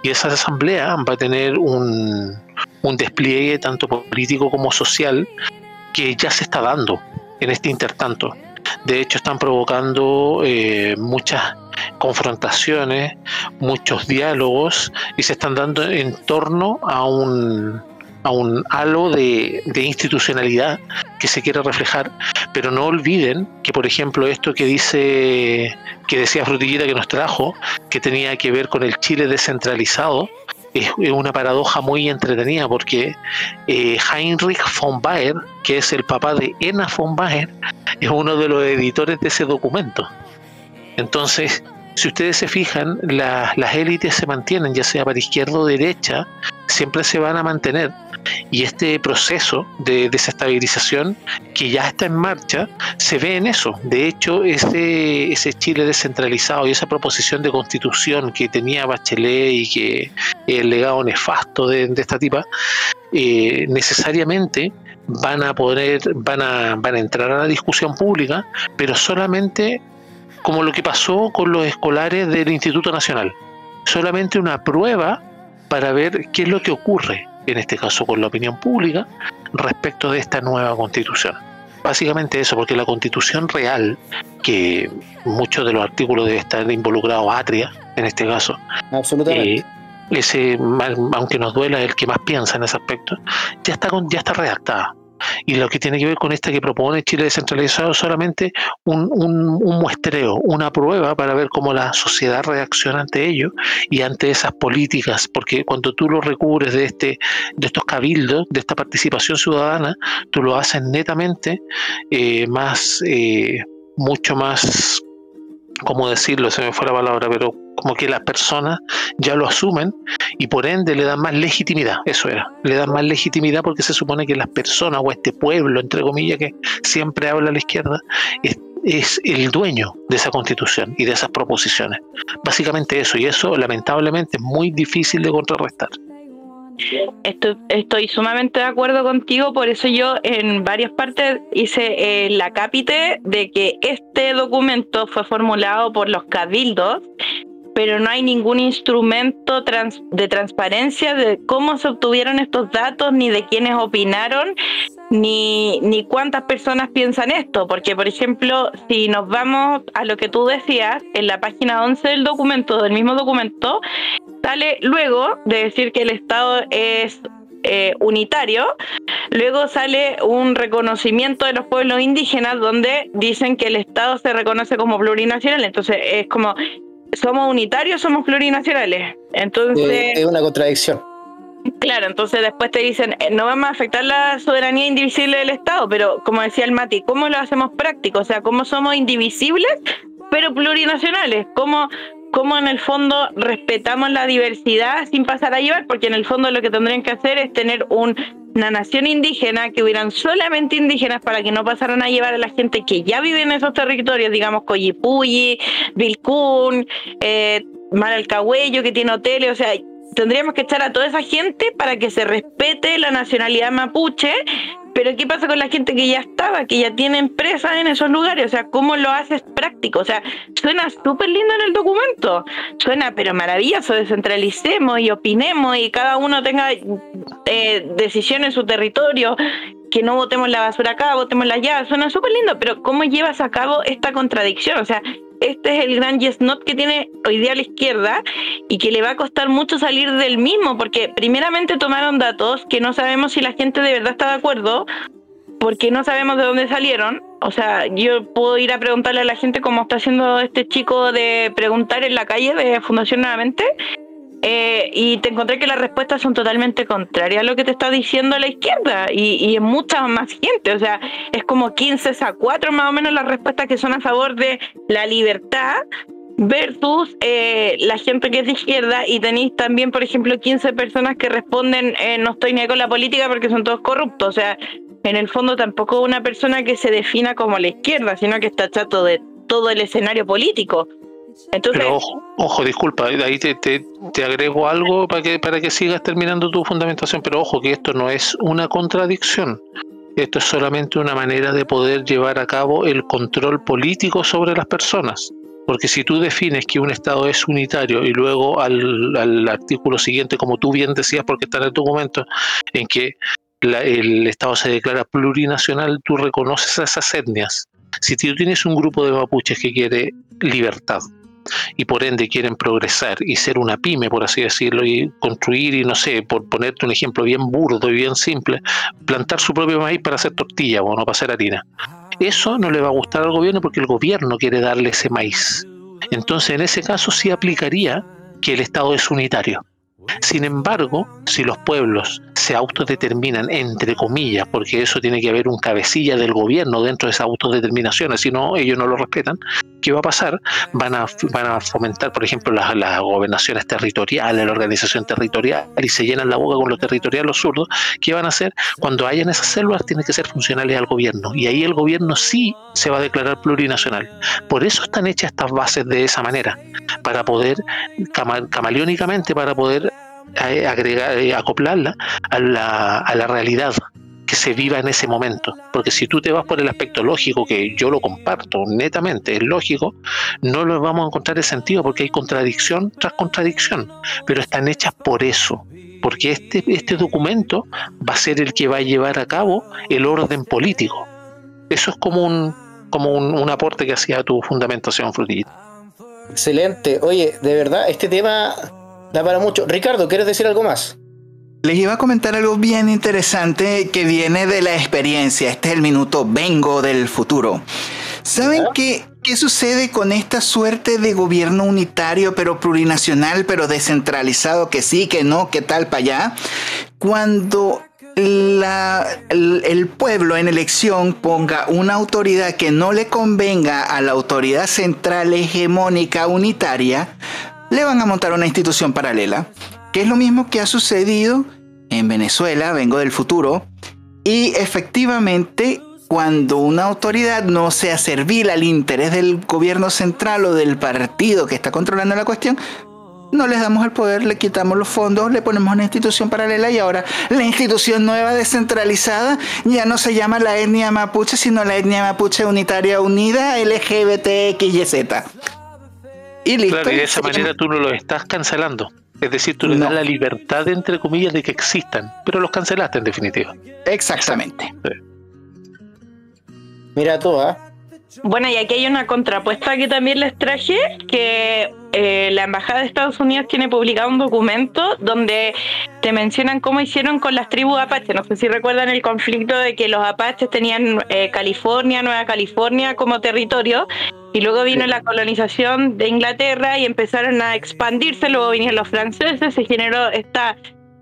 Y esa asamblea va a tener un, un despliegue tanto político como social que ya se está dando en este intertanto. De hecho, están provocando eh, muchas confrontaciones, muchos diálogos y se están dando en torno a un, a un halo de, institucionalidad que se quiere reflejar, pero no olviden que, por ejemplo, esto que dice, que decía Frutillita que nos trajo, que tenía que ver con el Chile descentralizado, es, una paradoja muy entretenida porque eh, Heinrich von Baer, que es el papá de Enna von Baer, es uno de los editores de ese documento. Entonces, si ustedes se fijan, la, las élites se mantienen, ya sea para izquierda o derecha, siempre se van a mantener. Y este proceso de desestabilización que ya está en marcha se ve en eso. De hecho, ese, ese Chile descentralizado y esa proposición de constitución que tenía Bachelet y que el legado nefasto de, de esta tipa, eh, necesariamente van a poder, van a, van a entrar a la discusión pública, pero solamente como lo que pasó con los escolares del Instituto Nacional. Solamente una prueba para ver qué es lo que ocurre, en este caso con la opinión pública, respecto de esta nueva constitución. Básicamente eso, porque la constitución real, que muchos de los artículos debe estar involucrados Atria, en este caso, Absolutamente. eh, ese, aunque nos duela el que más piensa en ese aspecto, ya está, con, ya está redactada. Y lo que tiene que ver con esta que propone Chile descentralizado es solamente un, un, un, muestreo, una prueba para ver cómo la sociedad reacciona ante ello y ante esas políticas, porque cuando tú lo recubres de este, de estos cabildos, de esta participación ciudadana, tú lo haces netamente eh, más, eh, mucho más, ¿cómo decirlo? Se me fue la palabra, pero como que las personas ya lo asumen y por ende le dan más legitimidad, eso era, le dan más legitimidad porque se supone que las personas o este pueblo, entre comillas, que siempre habla a la izquierda, es, es el dueño de esa constitución y de esas proposiciones. Básicamente eso, y eso lamentablemente es muy difícil de contrarrestar. Estoy, estoy, sumamente de acuerdo contigo, por eso yo en varias partes hice eh, la cápite de que este documento fue formulado por los cabildos pero no hay ningún instrumento de transparencia de cómo se obtuvieron estos datos, ni de quiénes opinaron, ni, ni cuántas personas piensan esto. Porque, por ejemplo, si nos vamos a lo que tú decías, en la página 11 del documento, del mismo documento, sale luego de decir que el Estado es eh, unitario, luego sale un reconocimiento de los pueblos indígenas donde dicen que el Estado se reconoce como plurinacional, entonces es como somos unitarios, somos plurinacionales. Entonces. Eh, es una contradicción. Claro, entonces después te dicen, eh, no vamos a afectar la soberanía indivisible del Estado, pero como decía el Mati, ¿cómo lo hacemos práctico? O sea, ¿cómo somos indivisibles, pero plurinacionales? ¿Cómo, cómo en el fondo respetamos la diversidad sin pasar a llevar? Porque en el fondo lo que tendrían que hacer es tener un, una nación indígena, que hubieran solamente indígenas para que no pasaran a llevar a la gente que ya vive en esos territorios, digamos Coyipulli, Vilcún, eh, Maralcahuello, que tiene hoteles, o sea, tendríamos que echar a toda esa gente para que se respete la nacionalidad mapuche. Pero ¿qué pasa con la gente que ya estaba, que ya tiene empresas en esos lugares? O sea, ¿cómo lo haces práctico? O sea, suena súper lindo en el documento. Suena, pero maravilloso, descentralicemos y opinemos y cada uno tenga eh, decisión en su territorio que no votemos la basura acá, votemos la allá, suena súper lindo, pero ¿cómo llevas a cabo esta contradicción? O sea, este es el gran yes not que tiene hoy día la izquierda y que le va a costar mucho salir del mismo, porque primeramente tomaron datos que no sabemos si la gente de verdad está de acuerdo, porque no sabemos de dónde salieron. O sea, yo puedo ir a preguntarle a la gente cómo está haciendo este chico de preguntar en la calle de Fundación Nuevamente. Eh, y te encontré que las respuestas son totalmente contrarias a lo que te está diciendo la izquierda. Y, y es mucha más gente, o sea, es como 15 a 4 más o menos las respuestas que son a favor de la libertad versus eh, la gente que es de izquierda. Y tenéis también, por ejemplo, 15 personas que responden eh, no estoy ni con la política porque son todos corruptos, o sea, en el fondo tampoco una persona que se defina como la izquierda, sino que está chato de todo el escenario político. Pero ojo, ojo, disculpa, ahí te, agrego algo para que, sigas terminando tu fundamentación, pero ojo que esto no es una contradicción. Esto es solamente una manera de poder llevar a cabo el control político sobre las personas. Porque si tú defines que un Estado es unitario y luego al, artículo siguiente, como tú bien decías, porque está en el documento, en que el Estado se declara plurinacional, tú reconoces a esas etnias. Si tú tienes un grupo de mapuches que quiere libertad y por ende quieren progresar y ser una pyme, por así decirlo, y construir, y no sé, por ponerte un ejemplo bien burdo y bien simple, plantar su propio maíz para hacer tortilla o no para hacer harina. Eso no le va a gustar al gobierno porque el gobierno quiere darle ese maíz. Entonces, en ese caso sí aplicaría que el Estado es unitario. Sin embargo, si los pueblos se autodeterminan, entre comillas, porque eso tiene que haber un cabecilla del gobierno dentro de esas autodeterminaciones, si no, ellos no lo respetan, ¿qué va a pasar? Van a, van a fomentar, por ejemplo, las, las gobernaciones territoriales, la organización territorial, y se llenan la boca con lo territorial, los zurdos, ¿qué van a hacer? Cuando hayan esas células, tienen que ser funcionales al gobierno, y ahí el gobierno sí se va a declarar plurinacional. Por eso están hechas estas bases de esa manera, para poder, cama- camaleónicamente, para poder agregar, eh, acoplarla a la, a la realidad que se viva en ese momento. Porque si tú te vas por el aspecto lógico, que yo lo comparto netamente, es lógico, no lo vamos a encontrar el sentido porque hay contradicción tras contradicción, pero están hechas por eso. Porque este, este documento va a ser el que va a llevar a cabo el orden político. Eso es como un, como un, un aporte que hacía tu fundamentación, Frutillita. Excelente. Oye, de verdad, este tema da para mucho. Ricardo, ¿quieres decir algo más? Les iba a comentar algo bien interesante que viene de la experiencia. Este es el minuto vengo del futuro. ¿Saben qué, qué sucede con esta suerte de gobierno unitario, pero plurinacional, pero descentralizado, que sí, que no, que tal para allá? Cuando la- el, el pueblo en elección ponga una autoridad que no le convenga a la autoridad central hegemónica unitaria, le van a montar una institución paralela, que es lo mismo que ha sucedido en Venezuela, vengo del futuro, y efectivamente cuando una autoridad no sea servil al interés del gobierno central o del partido que está controlando la cuestión, no les damos el poder, le quitamos los fondos, le ponemos una institución paralela y ahora la institución nueva descentralizada ya no se llama la etnia mapuche, sino la etnia mapuche unitaria unida LGBTXYZ. Y listo. Claro, y de esa manera tú no los estás cancelando. Es decir, tú No. das la libertad, entre comillas, de que existan, pero los cancelaste en definitiva. Exactamente. Mira tú, ¿ah? Bueno, y aquí hay una contrapuesta que también les traje, que eh, la Embajada de Estados Unidos tiene publicado un documento donde te mencionan cómo hicieron con las tribus apaches. No sé si recuerdan el conflicto de que los apaches tenían eh, California, Nueva California como territorio, y luego vino la colonización de Inglaterra y empezaron a expandirse, luego vinieron los franceses, se generó esta,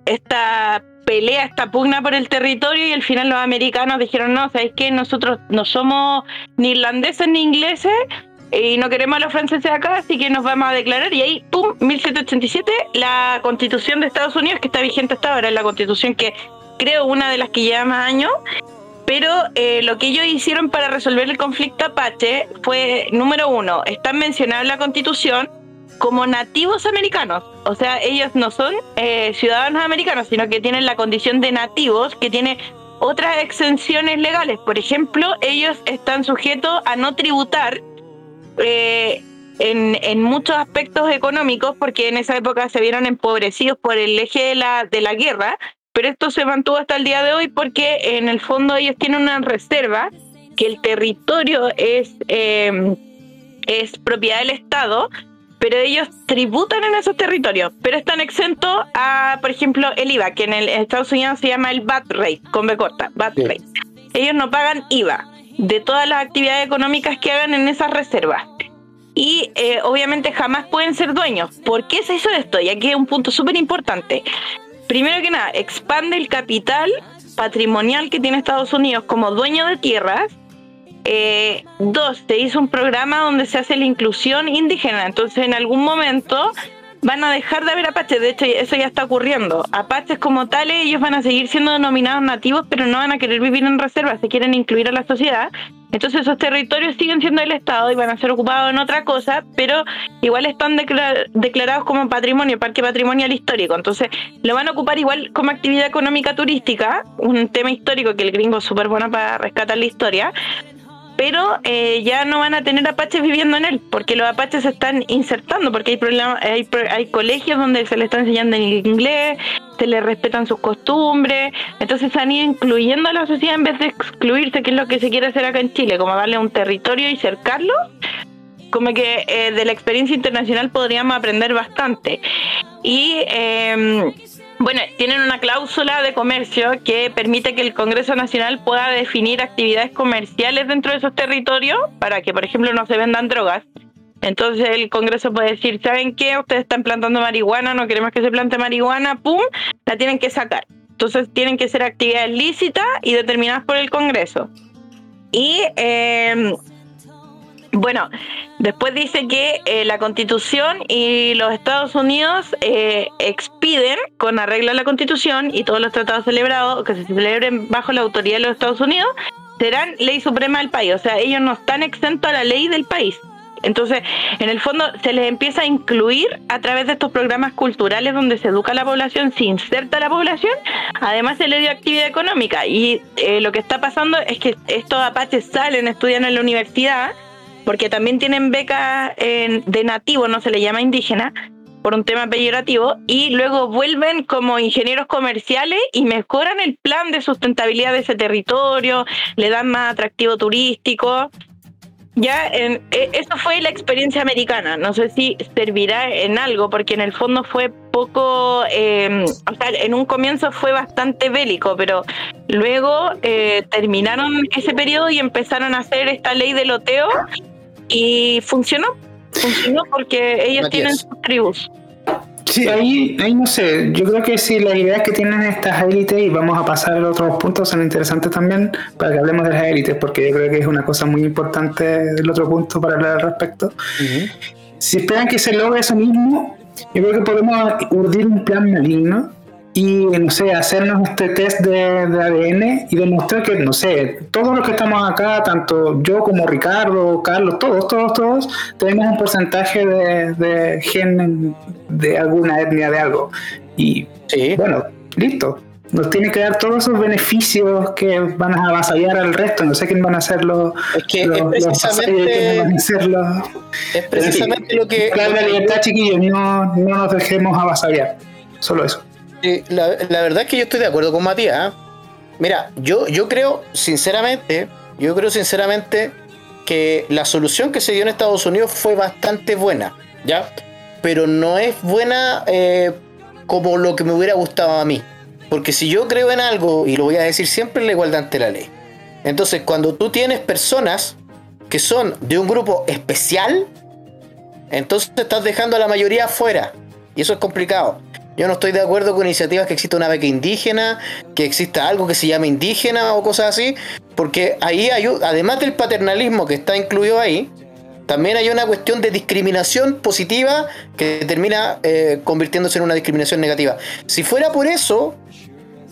esta pelea, esta pugna por el territorio y al final los americanos dijeron, no, ¿sabéis qué? Nosotros no somos ni irlandeses ni ingleses y no queremos a los franceses acá, así que nos vamos a declarar. Y ahí, ¡pum!, 1787, la constitución de Estados Unidos, que está vigente hasta ahora, es la constitución que creo una de las que lleva más años. Pero eh, lo que ellos hicieron para resolver el conflicto apache fue, número uno, están mencionados en la constitución como nativos americanos. O sea, ellos no son eh, ciudadanos americanos, sino que tienen la condición de nativos, que tiene otras exenciones legales. Por ejemplo, ellos están sujetos a no tributar eh, en, en muchos aspectos económicos, porque en esa época se vieron empobrecidos por el eje de la, de la guerra, pero esto se mantuvo hasta el día de hoy porque en el fondo ellos tienen una reserva, que el territorio es, eh, es propiedad del Estado, pero ellos tributan en esos territorios, pero están exentos a, por ejemplo, el IVA, que en, el, en Estados Unidos se llama el VAT rate, con B corta, VAT Sí. rate. Ellos no pagan IVA de todas las actividades económicas que hagan en esas reservas. Y eh, obviamente jamás pueden ser dueños. ¿Por qué se hizo esto? Y aquí hay un punto súper importante. Primero que nada, expande el capital patrimonial que tiene Estados Unidos como dueño de tierras. Eh, dos, se hizo un programa donde se hace la inclusión indígena. Entonces, en algún momento van a dejar de haber apaches, de hecho eso ya está ocurriendo. Apaches como tales, ellos van a seguir siendo denominados nativos, pero no van a querer vivir en reserva, se quieren incluir a la sociedad. Entonces esos territorios siguen siendo del Estado y van a ser ocupados en otra cosa, pero igual están declarados como patrimonio, parque patrimonial histórico. Entonces lo van a ocupar igual como actividad económica turística, un tema histórico que el gringo es súper bueno para rescatar la historia, pero eh, ya no van a tener apaches viviendo en él, porque los apaches se están insertando, porque hay, problemas, hay, hay colegios donde se les está enseñando en inglés, se les respetan sus costumbres, entonces se han ido incluyendo a la sociedad en vez de excluirse, que es lo que se quiere hacer acá en Chile, como darle un territorio y cercarlo, como que eh, de la experiencia internacional podríamos aprender bastante. Y eh, bueno, tienen una cláusula de comercio que permite que el Congreso Nacional pueda definir actividades comerciales dentro de esos territorios para que, por ejemplo, no se vendan drogas. Entonces el Congreso puede decir, ¿saben qué? Ustedes están plantando marihuana, no queremos que se plante marihuana, ¡pum! La tienen que sacar. Entonces tienen que ser actividades lícitas y determinadas por el Congreso. Y eh, bueno, después dice que eh, la Constitución y los Estados Unidos eh, expiden con arreglo a la Constitución y todos los tratados celebrados que se celebren bajo la autoridad de los Estados Unidos serán ley suprema del país. O sea, ellos no están exentos a la ley del país. Entonces, en el fondo, se les empieza a incluir a través de estos programas culturales donde se educa a la población, se inserta a la población, además se le dio actividad económica. Y eh, lo que está pasando es que estos apaches salen, estudian en la universidad porque también tienen becas de nativo, no se le llama indígena, por un tema peyorativo, y luego vuelven como ingenieros comerciales y mejoran el plan de sustentabilidad de ese territorio, le dan más atractivo turístico. Ya, en, e, eso fue la experiencia americana. No sé si servirá en algo, porque en el fondo fue poco, em, o sea, en un comienzo fue bastante bélico, pero luego eh, terminaron ese periodo y empezaron a hacer esta ley de loteo y funcionó. Funcionó porque ellos tienen sus tribus. Sí, ahí, ahí no sé, yo creo que sí, las ideas que tienen estas élites, y vamos a pasar a otros puntos, son interesantes también para que hablemos de las élites, porque yo creo que es una cosa muy importante el otro punto para hablar al respecto. Si esperan que se logre eso mismo, yo creo que podemos urdir un plan maligno y, no sé, hacernos este test de, ADN y demostrar que, no sé, todos los que estamos acá, tanto yo como Ricardo, Carlos, todos, todos, todos, tenemos un porcentaje de, de gen de alguna etnia de algo. Y bueno, listo. Nos tiene que dar todos esos beneficios que van a avasallar al resto. No sé quién van a ser los. Es que es precisamente. es precisamente lo que. Claro, la libertad, chiquillos, no, no nos dejemos avasallar. Solo eso la, verdad es que yo estoy de acuerdo con Matías. ¿ah? Mira, yo, yo creo, sinceramente, yo creo sinceramente que la solución que se dio en Estados Unidos fue bastante buena, ¿ya? Pero no es buena eh, como lo que me hubiera gustado a mí. Porque si yo creo en algo, y lo voy a decir siempre, la igualdad ante la ley. Entonces, cuando tú tienes personas que son de un grupo especial, entonces estás dejando a la mayoría afuera. Y eso es complicado. Yo no estoy de acuerdo con iniciativas que exista una beca indígena, que exista algo que se llame indígena o cosas así, porque ahí hay, además del paternalismo que está incluido ahí, también hay una cuestión de discriminación positiva que termina eh, convirtiéndose en una discriminación negativa. Si fuera por eso,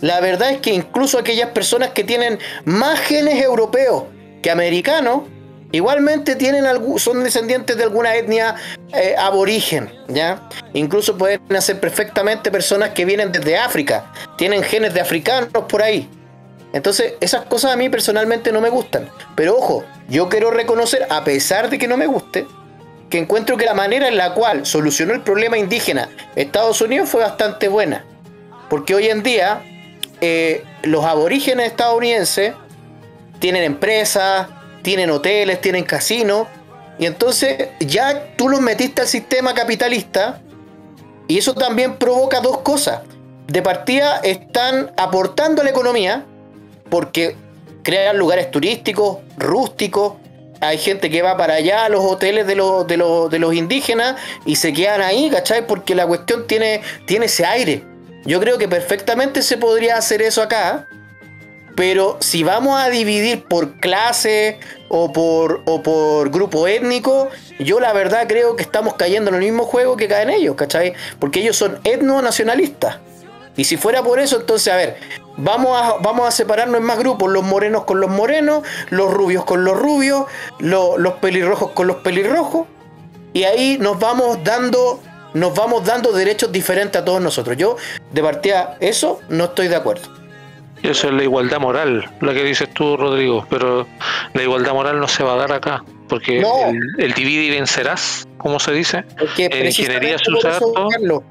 la verdad es que incluso aquellas personas que tienen más genes europeos que americanos, Igualmente tienen son descendientes de alguna etnia eh, aborigen, ¿ya? Incluso pueden ser perfectamente personas que vienen desde África, tienen genes de africanos por ahí. Entonces, esas cosas a mí personalmente no me gustan. Pero ojo, yo quiero reconocer, a pesar de que no me guste, que encuentro que la manera en la cual solucionó el problema indígena Estados Unidos fue bastante buena. Porque hoy en día eh, los aborígenes estadounidenses tienen empresas, tienen hoteles, tienen casinos, y entonces ya tú los metiste al sistema capitalista, y eso también provoca dos cosas. De partida están aportando a la economía, porque crean lugares turísticos, rústicos, hay gente que va para allá a los hoteles de los, de los, indígenas y se quedan ahí, ¿cachai? Porque la cuestión tiene, tiene ese aire. Yo creo que perfectamente se podría hacer eso acá Pero si vamos a dividir por clase o por, grupo étnico, yo la verdad creo que estamos cayendo en el mismo juego que caen ellos, ¿cachai? Porque ellos son etno-nacionalistas. Y si fuera por eso, entonces, a ver, vamos a, separarnos en más grupos, los morenos con los morenos, los rubios con los rubios, lo- los pelirrojos con los pelirrojos, y ahí nos vamos dando, nos vamos dando derechos diferentes a todos nosotros. Yo, de partida, eso no estoy de acuerdo. Eso es la igualdad moral, la que dices tú, Rodrigo, pero la igualdad moral no se va a dar acá, porque No. el, el divide y vencerás, como se dice, Porque En ingeniería eso, harto. Carlos,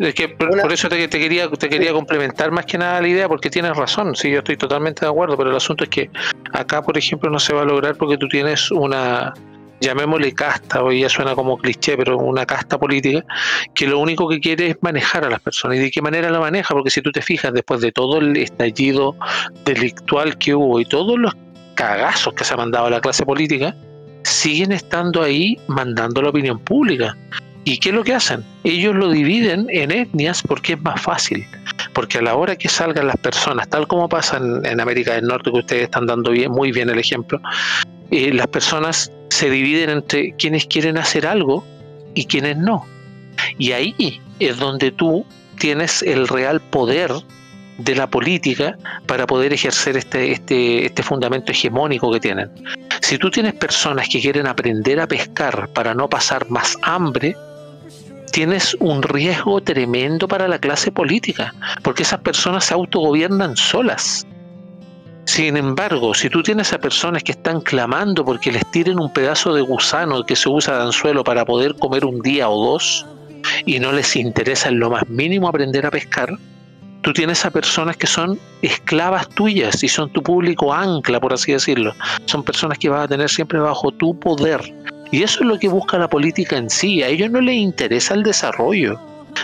Es que por, Una- por eso te, te quería te quería complementar más que nada la idea, porque tienes razón, sí, yo estoy totalmente de acuerdo, pero el asunto es que acá, por ejemplo, no se va a lograr porque tú tienes una, llamémosle casta, hoy ya suena como cliché, pero una casta política, que lo único que quiere es manejar a las personas. ¿Y de qué manera la maneja? Porque si tú te fijas, después de todo el estallido delictual que hubo y todos los cagazos que se ha mandado a la clase política, siguen estando ahí mandando la opinión pública. ¿Y qué es lo que hacen? Ellos lo dividen en etnias porque es más fácil. Porque a la hora que salgan las personas, tal como pasa en, América del Norte, que ustedes están dando bien, muy bien el ejemplo, eh, las personas se dividen entre quienes quieren hacer algo y quienes no. Y ahí es donde tú tienes el real poder de la política para poder ejercer este, este, este fundamento hegemónico que tienen. Si tú tienes personas que quieren aprender a pescar para no pasar más hambre, tienes un riesgo tremendo para la clase política, porque esas personas se autogobiernan solas. Sin embargo, si tú tienes a personas que están clamando porque les tiren un pedazo de gusano que se usa de anzuelo para poder comer un día o dos, y no les interesa en lo más mínimo aprender a pescar, tú tienes a personas que son esclavas tuyas y son tu público ancla, por así decirlo. Son personas que vas a tener siempre bajo tu poder. Y eso es lo que busca la política en sí. A ellos no les interesa el desarrollo.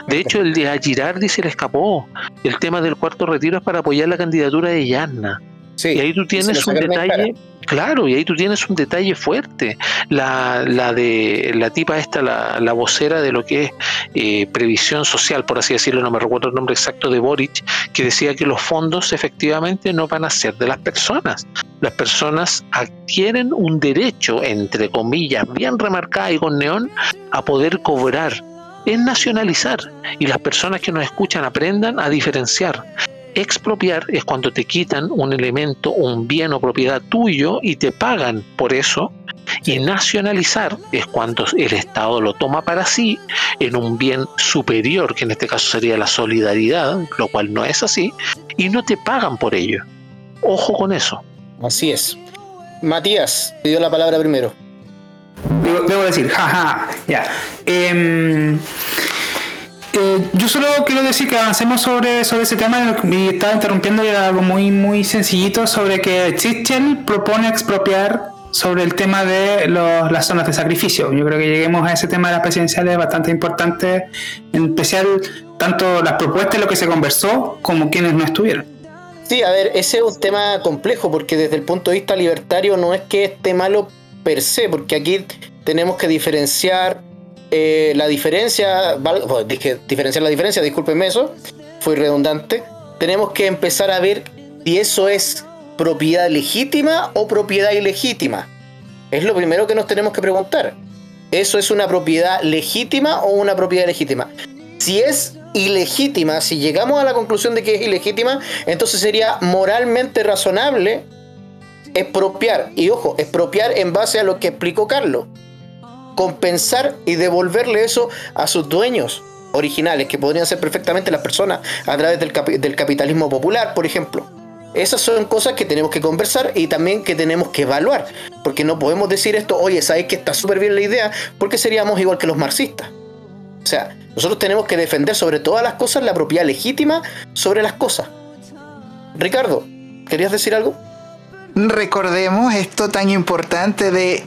De hecho, el de a Girardi se le escapó. El tema del cuarto retiro es para apoyar la candidatura de Yanna. Sí, Y ahí tú tienes un detalle, claro, y ahí tú tienes un detalle fuerte. La, la de la tipa esta, la, la vocera de lo que es eh, previsión social, por así decirlo, no me recuerdo el nombre exacto de Boric, que decía que los fondos efectivamente no van a ser de las personas. Las personas adquieren un derecho, entre comillas, bien remarcada y con neón, a poder cobrar. Es nacionalizar. Y las personas que nos escuchan aprendan a diferenciar. Expropiar es cuando te quitan un elemento, un bien o propiedad tuyo y te pagan por eso. Y nacionalizar es cuando el Estado lo toma para sí en un bien superior, que en este caso sería la solidaridad, lo cual no es así, y no te pagan por ello. Ojo con eso. así es. Matías, te dio la palabra primero. Debo, debo decir, jaja, ya. Em, eh, yo solo quiero decir que avancemos sobre, sobre ese tema y estaba interrumpiendo y era algo muy, muy sencillito sobre que Chichel propone expropiar sobre el tema de los- las zonas de sacrificio. Yo creo que lleguemos a ese tema de las presidenciales bastante importante, en especial tanto las propuestas, lo que se conversó, como quienes no estuvieron. Sí, a ver, ese es un tema complejo porque desde el punto de vista libertario no es que esté malo per se, porque aquí tenemos que diferenciar eh, la diferencia, bueno, dije diferenciar la diferencia, discúlpenme eso, fui redundante. Tenemos que empezar a ver si eso es propiedad legítima o propiedad ilegítima. Es lo primero que nos tenemos que preguntar. ¿Eso es una propiedad legítima o una propiedad legítima? Si es ilegítima, si llegamos a la conclusión de que es ilegítima, entonces sería moralmente razonable expropiar. Y ojo, expropiar en base a lo que explicó Carlos. Compensar y devolverle eso a sus dueños originales, que podrían ser perfectamente las personas a través del, capi- del capitalismo popular, por ejemplo. Esas son cosas que tenemos que conversar y también que tenemos que evaluar. Porque no podemos decir esto, oye, sabes que está súper bien la idea, porque seríamos igual que los marxistas. O sea, nosotros tenemos que defender sobre todas las cosas la propiedad legítima sobre las cosas. Ricardo, ¿querías decir algo? Recordemos esto tan importante de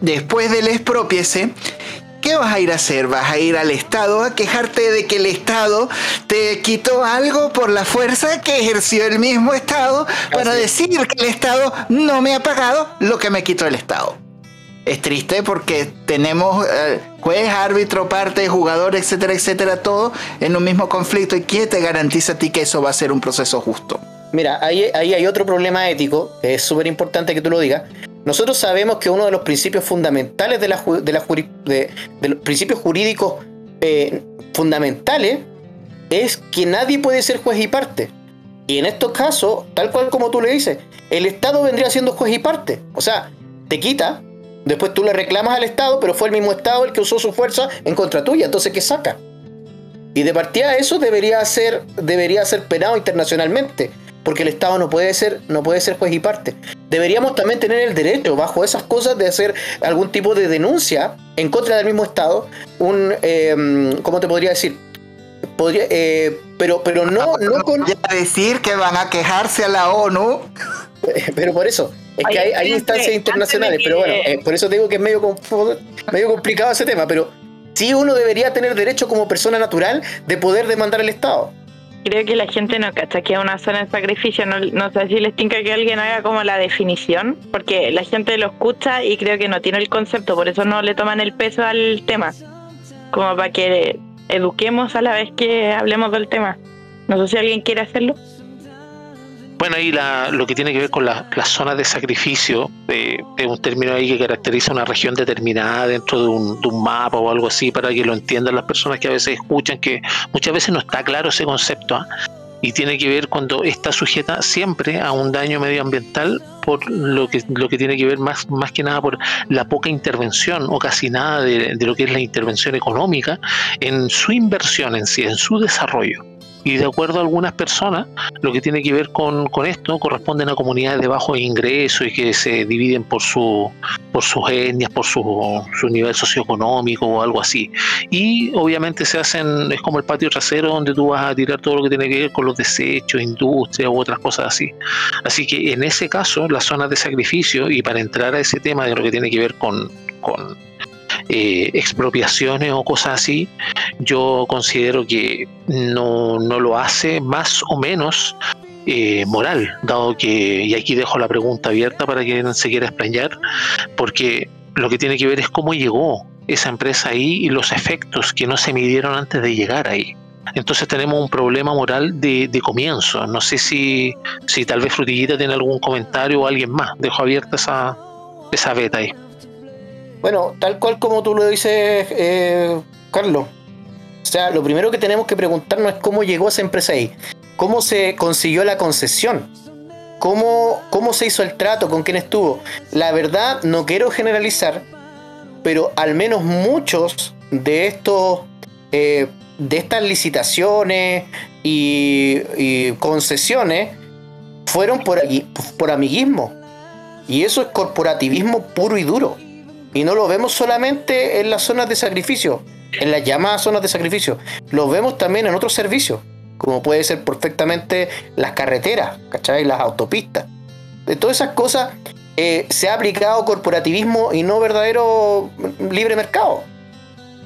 después del expropiese, ¿qué vas a ir a hacer? ¿Vas a ir al Estado a quejarte de que el Estado te quitó algo por la fuerza que ejerció el mismo Estado para Así decir que el Estado no me ha pagado lo que me quitó el Estado? Es triste porque tenemos eh, juez, árbitro, parte, jugador, etcétera, etcétera, todo en un mismo conflicto. ¿Y quién te garantiza a ti que eso va a ser un proceso justo? Mira, ahí, ahí hay otro problema ético, que es súper importante que tú lo digas. Nosotros sabemos que uno de los principios fundamentales de, la, de, de, los principios jurídicos eh, fundamentales es que nadie puede ser juez y parte. Y en estos casos, tal cual como tú le dices, el Estado vendría siendo juez y parte. O sea, te quita, después tú le reclamas al Estado, pero fue el mismo Estado el que usó su fuerza en contra tuya. Entonces, ¿qué saca? Y de partida eso debería ser, debería ser penado internacionalmente, porque el Estado no puede ser, no puede ser juez y parte. Deberíamos también tener el derecho, bajo esas cosas, de hacer algún tipo de denuncia en contra del mismo Estado, un, eh, ¿cómo te podría decir? Podría, eh, pero, pero no, no con. decir que van a quejarse a la ONU. pero por eso, es que hay, instancias internacionales, pero bueno, eh, por eso digo que es medio, medio complicado ese tema, pero sí uno debería tener derecho como persona natural de poder demandar al Estado. Creo que la gente no cacha que es una zona de sacrificio. No, sé si les tinca que alguien haga como la definición, porque la gente lo escucha y creo que no tiene el concepto, por eso no le toman el peso al tema. Como para que eduquemos a la vez que hablemos del tema. No sé si alguien quiere hacerlo. Bueno, ahí la, lo que tiene que ver con las zonas de sacrificio, eh, es un término ahí que caracteriza una región determinada dentro de un, de un, mapa o algo así, para que lo entiendan las personas que a veces escuchan, que muchas veces no está claro ese concepto. ¿ah? Y tiene que ver cuando está sujeta siempre a un daño medioambiental por lo que, lo que tiene que ver más, más que nada por la poca intervención o casi nada de, de lo que es la intervención económica en su inversión en sí, en su desarrollo. Y de acuerdo a algunas personas, lo que tiene que ver con, esto corresponden a comunidades de bajo ingreso y que se dividen por, su, por sus etnias, por su, su nivel socioeconómico o algo así. Y obviamente se hacen, es como el patio trasero donde tú vas a tirar todo lo que tiene que ver con los desechos, industria u otras cosas así. Así que en ese caso, las zonas de sacrificio, y para entrar a ese tema de lo que tiene que ver con, con eh, expropiaciones o cosas así, yo considero que no, lo hace más o menos eh, moral, dado que, y aquí dejo la pregunta abierta para quien se quiera explayar, porque lo que tiene que ver es cómo llegó esa empresa ahí y los efectos que no se midieron antes de llegar ahí. Entonces tenemos un problema moral de, de comienzo. No sé si, si tal vez Frutillita tiene algún comentario o alguien más. Dejo abierta esa, esa beta ahí. Bueno, tal cual como tú lo dices, eh, Carlos. O sea, lo primero que tenemos que preguntarnos es cómo llegó esa empresa ahí. ¿Cómo se consiguió la concesión? ¿Cómo, cómo se hizo el trato? ¿Con quién estuvo? La verdad, no quiero generalizar, pero al menos muchos de estos eh, de estas licitaciones y, y, concesiones fueron por, por amiguismo. Y eso es corporativismo puro y duro. Y no lo vemos solamente en las zonas de sacrificio, en las llamadas zonas de sacrificio. Lo vemos también en otros servicios, como puede ser perfectamente las carreteras, ¿cachai? Las autopistas. De todas esas cosas eh, se ha aplicado corporativismo y no verdadero libre mercado.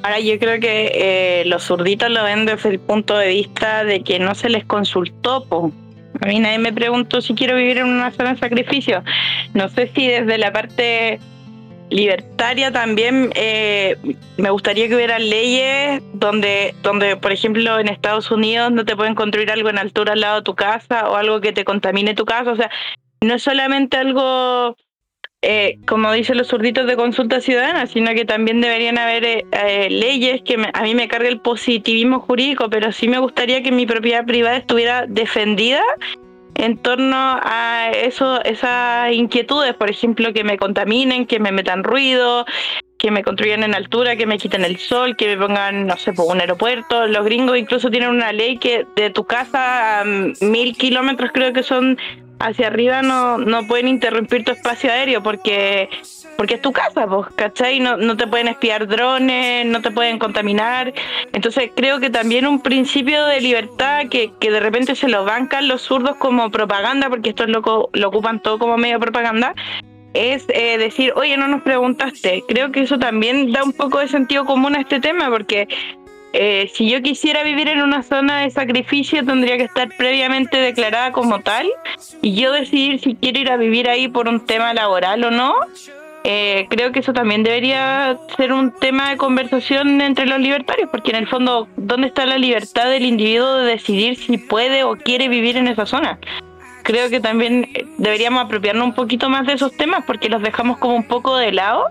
Ahora yo creo que eh, los zurditos lo ven desde el punto de vista de que no se les consultó. A mí nadie me preguntó si quiero vivir en una zona de sacrificio. No sé si desde la parte libertaria también eh, me gustaría que hubiera leyes donde, donde, por ejemplo, en Estados Unidos no te pueden construir algo en altura al lado de tu casa o algo que te contamine tu casa. O sea, no es solamente algo, eh, como dicen los zurditos de consulta ciudadana, sino que también deberían haber eh, leyes que a mí me cargue el positivismo jurídico, pero sí me gustaría que mi propiedad privada estuviera defendida en torno a eso, esas inquietudes, por ejemplo, que me contaminen, que me metan ruido, que me construyan en altura, que me quiten el sol, que me pongan, no sé, por un aeropuerto. Los gringos incluso tienen una ley que de tu casa a mil kilómetros creo que son hacia arriba no, no pueden interrumpir tu espacio aéreo porque porque es tu casa, pues, ¿cachai? No, no te pueden espiar drones, no te pueden contaminar. Entonces creo que también un principio de libertad que, que de repente se lo bancan los zurdos como propaganda, porque esto es lo, ocupan todo como medio propaganda, es eh, decir, oye, no nos preguntaste. Creo que eso también da un poco de sentido común a este tema, porque eh, si yo quisiera vivir en una zona de sacrificio, tendría que estar previamente declarada como tal y yo decidir si quiero ir a vivir ahí por un tema laboral o no. Eh, creo que eso también debería ser un tema de conversación entre los libertarios, porque en el fondo, ¿dónde está la libertad del individuo de decidir si puede o quiere vivir en esa zona? creo que también eh, deberíamos apropiarnos un poquito más de esos temas porque los dejamos como un poco de lado.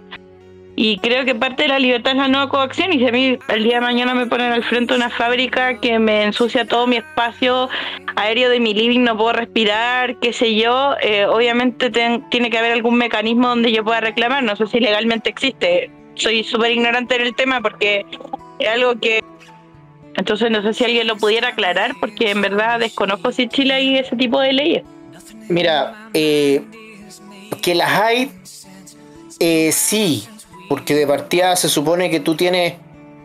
Y creo que parte de la libertad es la nueva coacción. Y si a mí el día de mañana me ponen al frente una fábrica que me ensucia todo mi espacio aéreo de mi living, no puedo respirar, qué sé yo, eh, obviamente tiene que haber algún mecanismo donde yo pueda reclamar. No sé si legalmente existe. Soy súper ignorante en el tema porque es algo que entonces no sé si alguien lo pudiera aclarar porque en verdad desconozco si Chile hay ese tipo de leyes. Mira, eh, que las hay, eh, sí, porque de partida se supone que tú tienes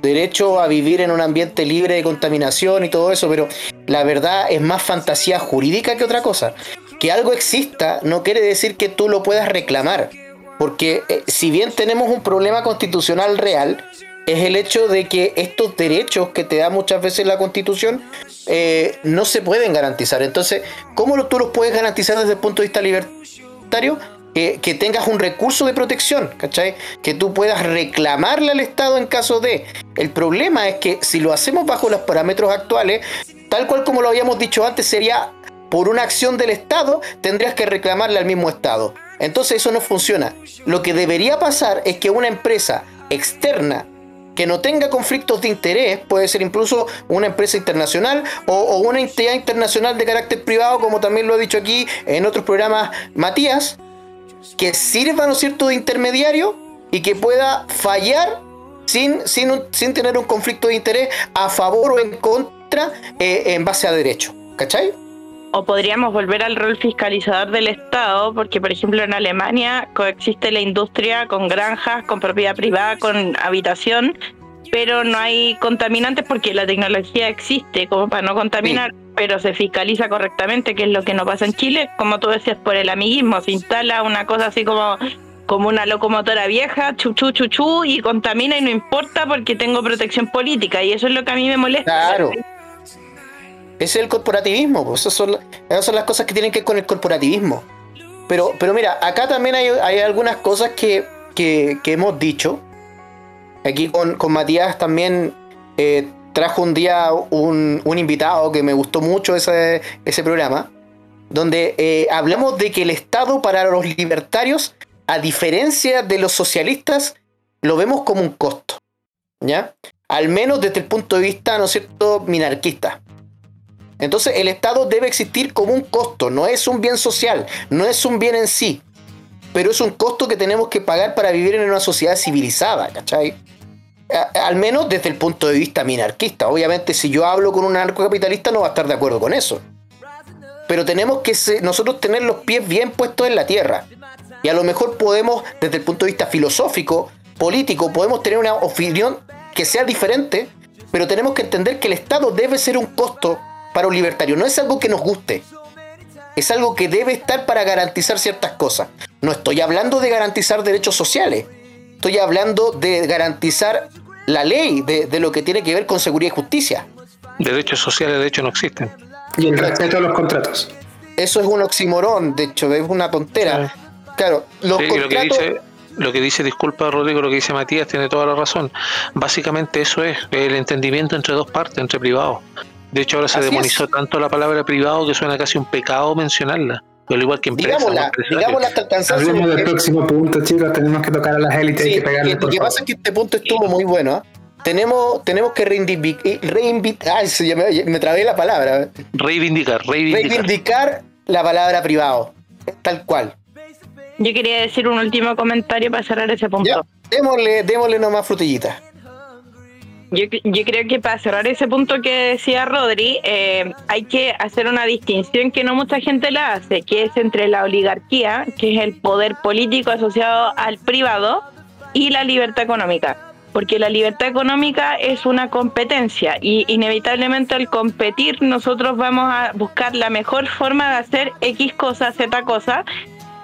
derecho a vivir en un ambiente libre de contaminación y todo eso, pero la verdad es más fantasía jurídica que otra cosa. Que algo exista no quiere decir que tú lo puedas reclamar, porque eh, si bien tenemos un problema constitucional real, es el hecho de que estos derechos que te da muchas veces la Constitución eh, no se pueden garantizar. Entonces, ¿cómo tú los puedes garantizar desde el punto de vista libertario? Que, tengas un recurso de protección, ¿cachai? Que tú puedas reclamarle al Estado en caso de. El problema es que si lo hacemos bajo los parámetros actuales, tal cual como lo habíamos dicho antes, sería por una acción del Estado, tendrías que reclamarle al mismo Estado. Entonces eso no funciona. Lo que debería pasar es que una empresa externa que no tenga conflictos de interés, puede ser incluso una empresa internacional o, una entidad internacional de carácter privado, como también lo ha dicho aquí en otros programas Matías, que sirva, ¿no es cierto?, de intermediario y que pueda fallar sin, sin, sin tener un conflicto de interés a favor o en contra eh, en base a derecho. ¿Cachai? o podríamos volver al rol fiscalizador del Estado, porque por ejemplo en Alemania coexiste la industria con granjas, con propiedad privada, con habitación, pero no hay contaminantes porque la tecnología existe como para no contaminar, pero se fiscaliza correctamente, que es lo que no pasa en Chile, como tú decías, por el amiguismo, se instala una cosa así como como una locomotora vieja, chuchu, chuchu, y contamina y no importa porque tengo protección política, y eso es lo que a mí me molesta. Claro. Ese es el corporativismo, pues esas son, son las cosas que tienen que ver con el corporativismo. Pero, pero mira, acá también hay, algunas cosas que, hemos dicho. Aquí con, Matías también eh, trajo un día un, invitado que me gustó mucho ese, ese programa, donde eh, hablamos de que el Estado para los libertarios, a diferencia de los socialistas, lo vemos como un costo. ¿Ya? Al menos desde el punto de vista, ¿no es cierto?, minarquista. Entonces el Estado debe existir como un costo, no es un bien social, no es un bien en sí, pero es un costo que tenemos que pagar para vivir en una sociedad civilizada, ¿cachai? Al menos desde el punto de vista minarquista. Obviamente si yo hablo con un anarcocapitalista no va a estar de acuerdo con eso. Pero tenemos que nosotros tener los pies bien puestos en la tierra. Y a lo mejor podemos, desde el punto de vista filosófico, político, podemos tener una opinión que sea diferente, pero tenemos que entender que el Estado debe ser un costo para un libertario. No es algo que nos guste. Es algo que debe estar para garantizar ciertas cosas. No estoy hablando de garantizar derechos sociales. Estoy hablando de garantizar la ley, de, lo que tiene que ver con seguridad y justicia. Derechos sociales, de hecho, no existen. Y el respeto a los contratos. Eso es un oximorón, de hecho, es una tontera. Claro, los contratos... Lo que, dice, lo que dice, disculpa Rodrigo, lo que dice Matías tiene toda la razón. Básicamente eso es el entendimiento entre dos partes, entre privados. De hecho, ahora se demonizó tanto la palabra privado que suena casi un pecado mencionarla. Pero igual que empresa. Digámosla, digámosla hasta el cansancio. Hablemos del próximo punto, chicos. Tenemos que tocar a las élites y que pegarle. Lo que pasa es que este punto estuvo muy bueno. ¿eh? Tenemos, tenemos que reivindicar. Ay, me, me, trabé la palabra. Reivindicar, reivindicar. Reivindicar la palabra privado. Tal cual. Yo quería decir un último comentario para cerrar ese punto. démosle, démosle nomás frutillita. Yo, yo, creo que para cerrar ese punto que decía Rodri, eh, hay que hacer una distinción que no mucha gente la hace, que es entre la oligarquía, que es el poder político asociado al privado, y la libertad económica. Porque la libertad económica es una competencia y inevitablemente al competir nosotros vamos a buscar la mejor forma de hacer X cosa, Z cosa,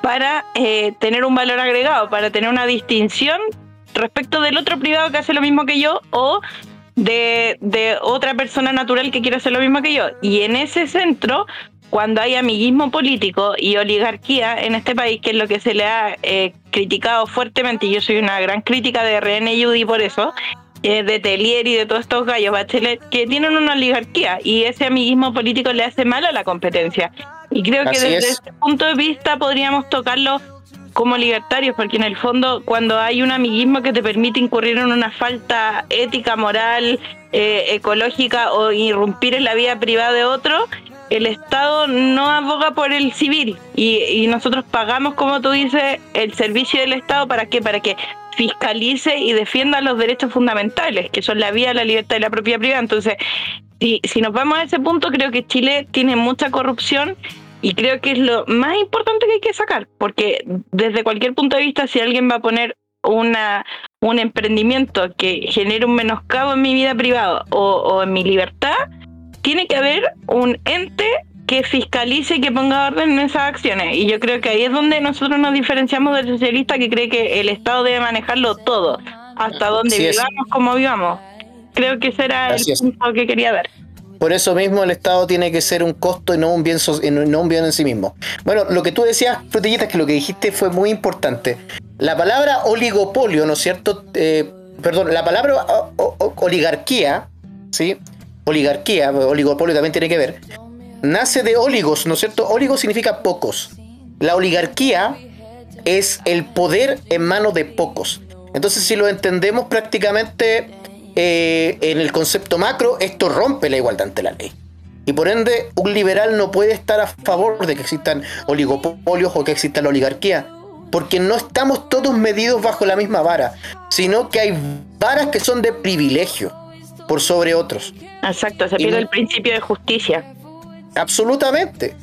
para eh, tener un valor agregado, para tener una distinción respecto del otro privado que hace lo mismo que yo o de, otra persona natural que quiere hacer lo mismo que yo. Y en ese centro, cuando hay amiguismo político y oligarquía en este país, que es lo que se le ha eh, criticado fuertemente, y yo soy una gran crítica de RN y por eso, eh, de Telier y de todos estos gallos Bachelet, que tienen una oligarquía y ese amiguismo político le hace mal a la competencia. Y creo que desde es. ese punto de vista podríamos tocarlo como libertarios, porque en el fondo cuando hay un amiguismo que te permite incurrir en una falta ética, moral, eh, ecológica o irrumpir en la vida privada de otro, el Estado no aboga por el civil y, y nosotros pagamos, como tú dices, el servicio del Estado para qué, para que fiscalice y defienda los derechos fundamentales, que son la vida, la libertad y la propiedad privada. Entonces, si, si nos vamos a ese punto, creo que Chile tiene mucha corrupción y creo que es lo más importante que hay que sacar, porque desde cualquier punto de vista, si alguien va a poner una un emprendimiento que genere un menoscabo en mi vida privada o, o en mi libertad, tiene que haber un ente que fiscalice y que ponga orden en esas acciones. Y yo creo que ahí es donde nosotros nos diferenciamos del socialista que cree que el Estado debe manejarlo todo, hasta donde Así es. vivamos, como vivamos. Creo que ese era Así el es. punto que quería dar. Por eso mismo el Estado tiene que ser un costo y no un bien, no un bien en sí mismo. Bueno, lo que tú decías, Frutillitas, que lo que dijiste fue muy importante. La palabra oligopolio, ¿no es cierto? Eh, perdón, la palabra oligarquía, ¿sí? Oligarquía, oligopolio también tiene que ver. Nace de oligos, ¿no es cierto? Oligos significa pocos. La oligarquía es el poder en manos de pocos. Entonces, si lo entendemos prácticamente eh, en el concepto macro, esto rompe la igualdad ante la ley. Y por ende, un liberal no puede estar a favor de que existan oligopolios o que exista la oligarquía. Porque no estamos todos medidos bajo la misma vara, sino que hay varas que son de privilegio por sobre otros. Exacto, se pierde el principio de justicia. Absolutamente.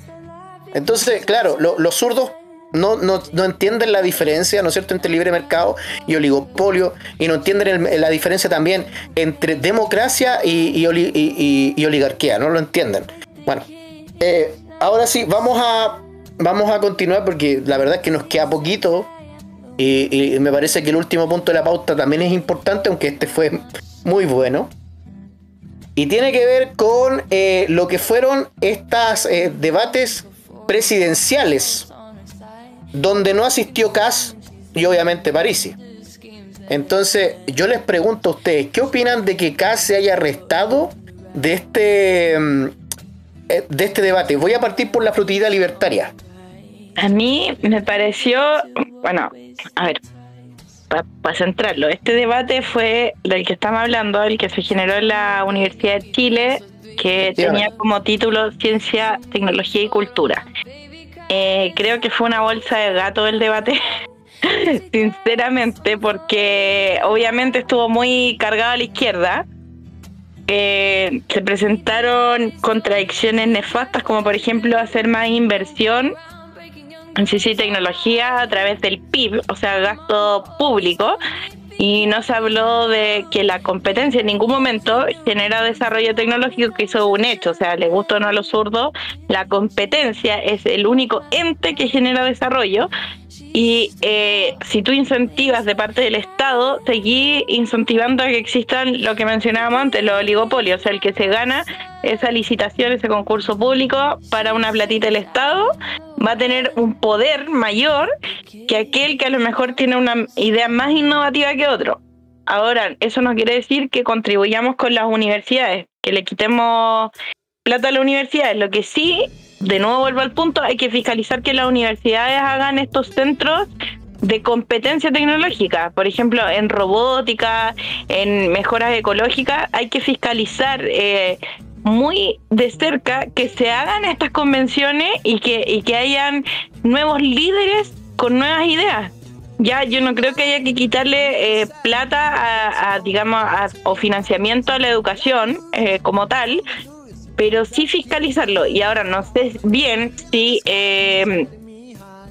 Entonces, claro, lo- los zurdos no, no, no entienden la diferencia, ¿no es cierto?, entre libre mercado y oligopolio, y no entienden la diferencia también entre democracia y, y oli- y- y- y oligarquía, no lo entienden. Bueno, eh, ahora sí, vamos a, vamos a continuar porque la verdad es que nos queda poquito. Y, me parece que el último punto de la pauta también es importante, aunque este fue muy bueno. Y tiene que ver con eh, lo que fueron estos debates presidenciales, donde no asistió Kass y obviamente Parisi. Entonces, yo les pregunto a ustedes, ¿qué opinan de que Kass se haya arrestado de este, mm, eh, de este debate? Voy a partir por la frutilla libertaria. A mí me pareció, bueno, a ver, para centrarlo, este debate fue del que estamos hablando, el que se generó en la Universidad de Chile, que tenía como título Ciencia, Tecnología y Cultura. Eh, creo que fue una bolsa de gato el debate, sinceramente, porque obviamente estuvo muy cargado a la izquierda. Eh, se presentaron contradicciones nefastas, como por ejemplo hacer más inversión en ciencia y tecnología a través del PIB, o sea, gasto público, y no se habló de que la competencia en ningún momento genera desarrollo tecnológico, que es un hecho, o sea, le gusta o no a los zurdos, la competencia es el único ente que genera desarrollo. Y eh, si tú incentivas de parte del Estado, seguí incentivando a que existan lo que mencionábamos antes, los oligopolios, o sea, el que se gana esa licitación, ese concurso público para una platita del Estado, va a tener un poder mayor que aquel que a lo mejor tiene una idea más innovativa que otro. Ahora, eso no quiere decir que contribuyamos con las universidades, que le quitemos plata a las universidades. Lo que sí, de nuevo vuelvo al punto, hay que fiscalizar que las universidades hagan estos centros de competencia tecnológica. Por ejemplo, en robótica, en mejoras ecológicas, hay que fiscalizar eh, muy de cerca que se hagan estas convenciones y que, y que hayan nuevos líderes con nuevas ideas. Ya, yo no creo que haya que quitarle eh, plata a, a, digamos, a- o financiamiento a la educación eh, como tal, pero sí fiscalizarlo. Y ahora no sé bien si eh,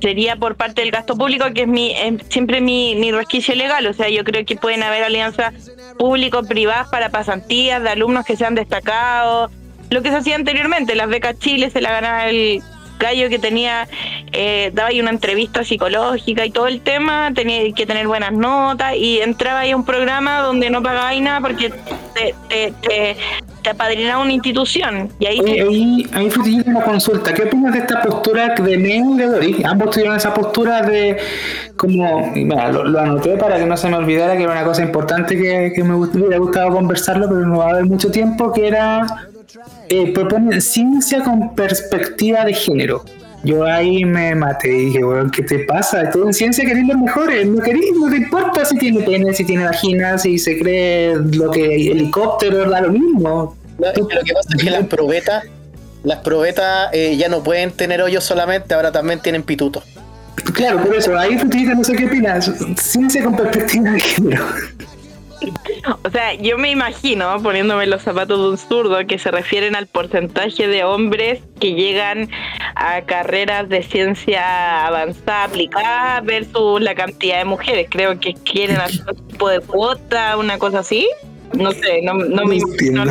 sería por parte del gasto público, que es mi es siempre mi, mi resquicio legal. O sea, yo creo que pueden haber alianzas público-privadas para pasantías de alumnos que sean destacados. Lo que se hacía anteriormente, las becas Chile se la ganaba el gallo que tenía, eh, daba ahí una entrevista psicológica y todo el tema, tenía que tener buenas notas y entraba ahí a un programa donde no pagaba nada porque te, te, te, te apadrinaba una institución. Y ahí Oye, ahí, ahí Frutillita, una consulta. ¿Qué opinas de esta postura de Neo y de Doris? Ambos tuvieron esa postura de como, mira, lo, lo anoté para que no se me olvidara que era una cosa importante que, que me hubiera gustado conversarlo, pero no va a haber mucho tiempo, que era eh, proponen ciencia con perspectiva de género. Yo ahí me maté y dije, bueno, ¿qué te pasa? Tú en ciencia querés los mejores, no, querés, no te importa si tiene pene, si tiene vagina, si se cree lo que helicóptero, da lo mismo. No, lo que pasa es que las probetas, las probetas eh, ya no pueden tener hoyos solamente, ahora también tienen pitutos. Claro, por eso, ahí Frutillita no sé qué opinas. Ciencia con perspectiva de género. O sea, yo me imagino, poniéndome los zapatos de un zurdo, que se refieren al porcentaje de hombres que llegan a carreras de ciencia avanzada aplicada versus la cantidad de mujeres. Creo que quieren hacer un tipo de cuota, una cosa así. No sé, no, no me imagino.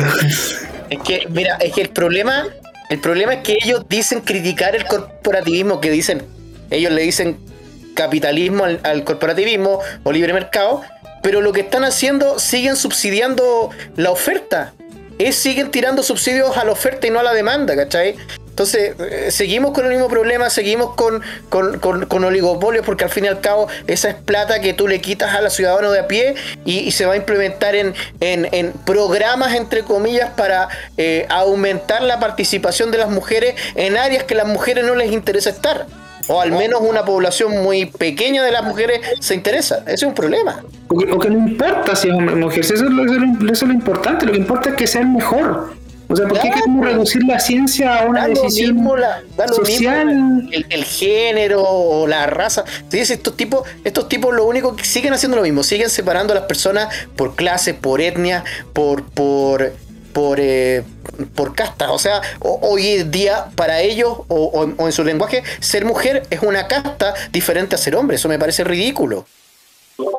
Es que, mira, es que el problema, el problema es que ellos dicen criticar el corporativismo, que dicen, ellos le dicen capitalismo al, al corporativismo o libre mercado, pero lo que están haciendo siguen subsidiando la oferta. Es, siguen tirando subsidios a la oferta y no a la demanda, ¿cachai? Entonces, eh, seguimos con el mismo problema, seguimos con, con, con- con oligopolios, porque al fin y al cabo, esa es plata que tú le quitas a la ciudadano de a pie y, se va a implementar en, en- en programas, entre comillas, para eh, aumentar la participación de las mujeres en áreas que a las mujeres no les interesa estar. O al menos una población muy pequeña de las mujeres se interesa. Ese es un problema. O que, o que no importa si es hombre o mujer, eso, es lo- eso es lo- eso es lo importante, lo que importa es que sea el mejor. O sea, ¿por qué Claro. queremos reducir la ciencia a una decisión mismo la- social? mismo el, el género o la raza. Estos tipos, estos tipos lo único que siguen haciendo lo mismo, siguen separando a las personas por clase, por etnia, por por por eh, por casta. O sea, ho- hoy en día para ellos o, o- o en su lenguaje ser mujer es una casta diferente a ser hombre. Eso me parece ridículo.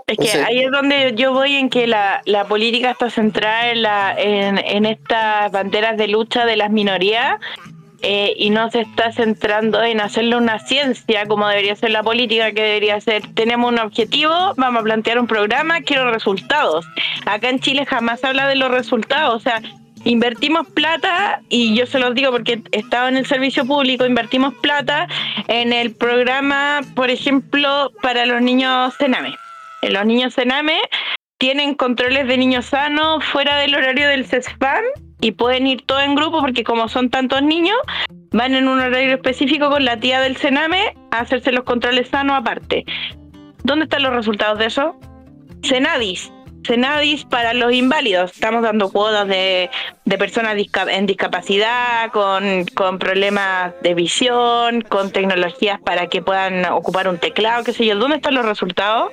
Es que ahí es donde yo voy en que la, la política está centrada en, la, en, en estas banderas de lucha de las minorías eh, y no se está centrando en hacerle una ciencia como debería ser la política, que debería ser, tenemos un objetivo, vamos a plantear un programa, quiero resultados. Acá en Chile jamás se habla de los resultados, o sea, invertimos plata, y yo se los digo porque estaba en el servicio público, invertimos plata en el programa, por ejemplo, para los niños Sename. En los niños Sename tienen controles de niños sanos fuera del horario del CESFAM y pueden ir todos en grupo porque como son tantos niños, van en un horario específico con la tía del Sename a hacerse los controles sanos aparte. ¿Dónde están los resultados de eso? Senadis. Senadis para los inválidos. Estamos dando cuotas de, de personas en discapacidad, con, con problemas de visión, con tecnologías para que puedan ocupar un teclado, qué sé yo. ¿Dónde están los resultados?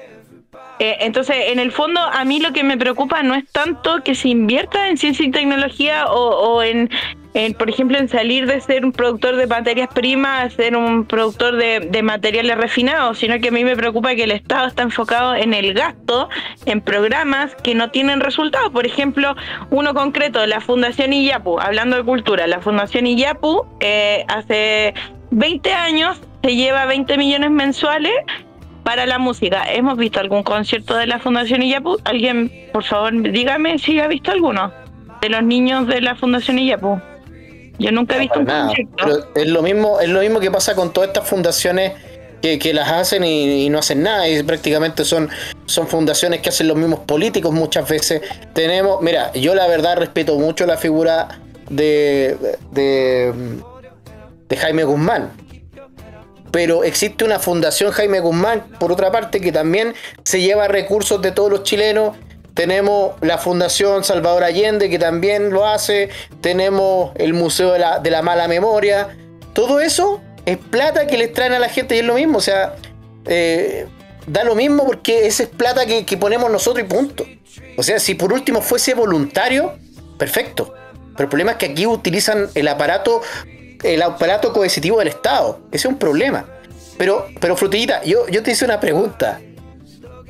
Eh, entonces, en el fondo, a mí lo que me preocupa no es tanto que se invierta en ciencia y tecnología o, o en, en, por ejemplo, en salir de ser un productor de materias primas a ser un productor de, materiales refinados, sino que a mí me preocupa que el Estado está enfocado en el gasto, en programas que no tienen resultados. Por ejemplo, uno concreto, la Fundación Iyapu, hablando de cultura, la Fundación Iyapu eh, hace 20 años se lleva 20 millones mensuales para la música. ¿Hemos visto algún concierto de la Fundación Iyapu? Alguien, por favor, dígame si ha visto alguno de los niños de la Fundación Iyapu. Yo nunca he visto un Nada, pero es lo mismo, es lo mismo que pasa con todas estas fundaciones que, que las hacen y, y no hacen nada. Y prácticamente son, son fundaciones que hacen los mismos políticos muchas veces. Tenemos, mira, yo la verdad respeto mucho la figura de, de, de Jaime Guzmán. Pero existe una fundación Jaime Guzmán, por otra parte, que también se lleva recursos de todos los chilenos. Tenemos la Fundación Salvador Allende, que también lo hace. Tenemos el Museo de la, de la Mala Memoria. Todo eso es plata que les traen a la gente y es lo mismo. O sea, eh, da lo mismo porque esa es plata que, que ponemos nosotros y punto. O sea, si por último fuese voluntario, perfecto. Pero el problema es que aquí utilizan el aparato, el aparato coercitivo del Estado. Ese es un problema. Pero, pero Frutillita, yo, yo te hice una pregunta.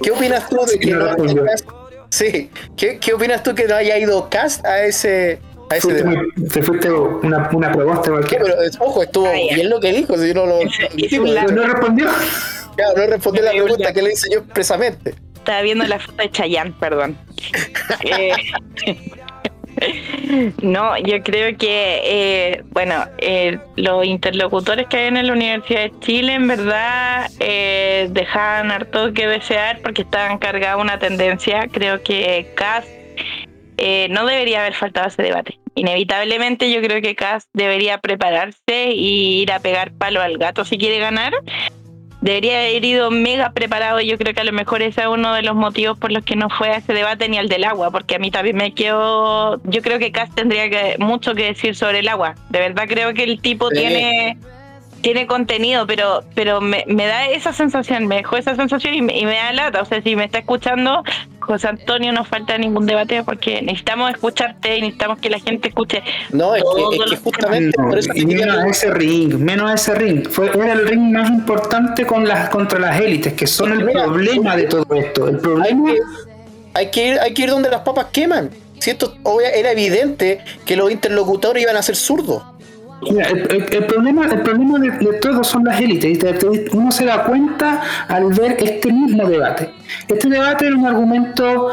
¿Qué opinas tú de Sí, que no no. Sí, ¿Qué, qué opinas tú que no haya ido Cast a ese, a ese te fuiste una, una Sí, cualquiera. pero eh, ojo, estuvo Ah, ya. bien lo que dijo, si no lo no respondió. claro, no respondió la pregunta que le hice yo expresamente. Estaba viendo la foto de Chayanne, perdón. Eh, no, yo creo que, eh, bueno, eh, los interlocutores que hay en la Universidad de Chile, en verdad, eh, dejaban harto que desear porque estaban cargados una tendencia. Creo que CAS eh, no debería haber faltado ese debate. inevitablemente yo creo que Cass debería prepararse y ir a pegar palo al gato si quiere ganar. Debería haber ido mega preparado. Yo creo que a lo mejor ese es uno de los motivos por los que no fue a ese debate ni al del agua, porque a mí también me quedó. Yo creo que Cass tendría que, mucho que decir sobre el agua. De verdad creo que el tipo tiene tiene contenido, pero pero me, me, da esa sensación, me dejó esa sensación y me, y me, da lata. O sea, si me está escuchando, José Antonio, no falta ningún debate porque necesitamos escucharte y necesitamos que la gente escuche. No, es que, es que justamente no, por eso menos a ese ring, menos a ese ring. Fue, era el ring más importante con las, contra las élites, que son el Mira, problema de todo esto. El problema hay que, hay que ir, hay que ir donde las papas queman. Si esto obvia- era evidente que los interlocutores iban a ser zurdos. Mira, el, el- el problema, el problema de, de son las élites. Uno se da cuenta al ver este mismo debate. Este debate era un argumento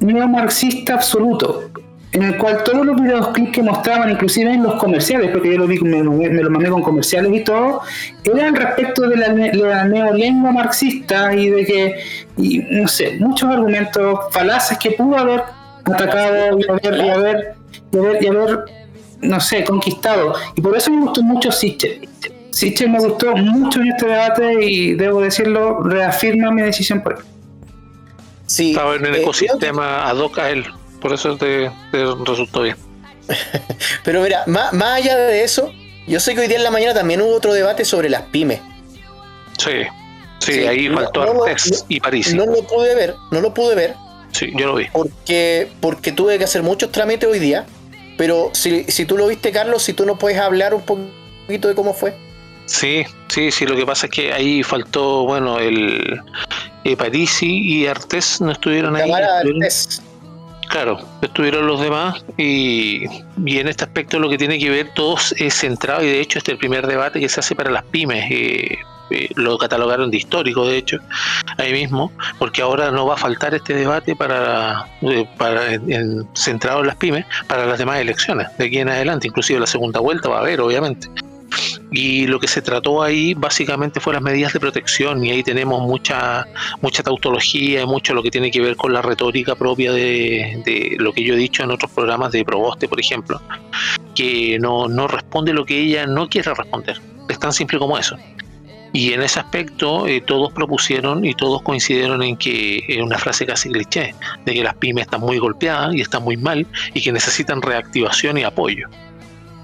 neomarxista absoluto, en el cual todos los videoclips que mostraban, inclusive en los comerciales, porque yo lo vi, me, me lo mandé con comerciales y todo, eran respecto de la, la neolengua marxista y de que, y, no sé, muchos argumentos falaces que pudo haber atacado y haber no sé, conquistado. Y por eso me gustó mucho Sichel. Sichel me gustó mucho en este debate y debo decirlo, reafirma mi decisión por él. Sí, Estaba en el eh, ecosistema ad hoc a él. Por eso te, te resultó bien. Pero mira, más, más allá de eso, yo sé que hoy día en la mañana también hubo otro debate sobre las pymes. Sí, sí, Sí, ahí no- faltó no Artés y París. No lo pude ver, no lo pude ver, Sí, yo lo vi. porque, porque tuve que hacer muchos trámites hoy día. Pero si, si tú lo viste, Carlos, si tú nos puedes hablar un poquito de cómo fue. Sí, sí, sí, lo que pasa es que ahí faltó, bueno, el eh, Parisi y Artés no estuvieron ahí. Cámara estuvieron- Artés. Claro, estuvieron los demás y, y en este aspecto lo que tiene que ver todos es centrado y de hecho este es el primer debate que se hace para las pymes. eh, lo catalogaron de histórico de hecho ahí mismo porque ahora no va a faltar este debate para, eh, para en- centrado en las pymes para las demás elecciones de aquí en adelante inclusive la segunda vuelta va a haber obviamente y lo que se trató ahí básicamente fue las medidas de protección y ahí tenemos mucha mucha tautología y mucho lo que tiene que ver con la retórica propia de, de lo que yo he dicho en otros programas de Proboste, por ejemplo, que no, no responde lo que ella no quiere responder. Es tan simple como eso. Y en ese aspecto eh, todos propusieron y todos coincidieron en que es una frase casi cliché, de que las pymes están muy golpeadas y están muy mal y que necesitan reactivación y apoyo.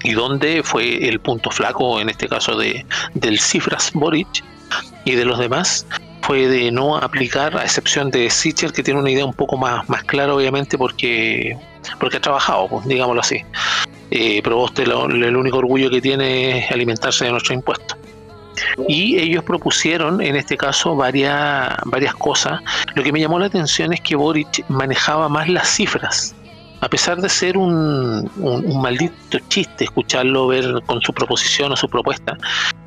Y donde fue el punto flaco en este caso de, del Cifras Boric y de los demás fue de no aplicar, a excepción de Sichel, que tiene una idea un poco más, más clara, obviamente, porque, porque ha trabajado, pues, digámoslo así. Eh, Proboste lo- el único orgullo que tiene es alimentarse de nuestros impuestos. Y ellos propusieron, en este caso, varias, varias cosas. Lo que me llamó la atención es que Boric manejaba más las cifras. A pesar de ser un, un- maldito chiste escucharlo ver con su proposición o su propuesta,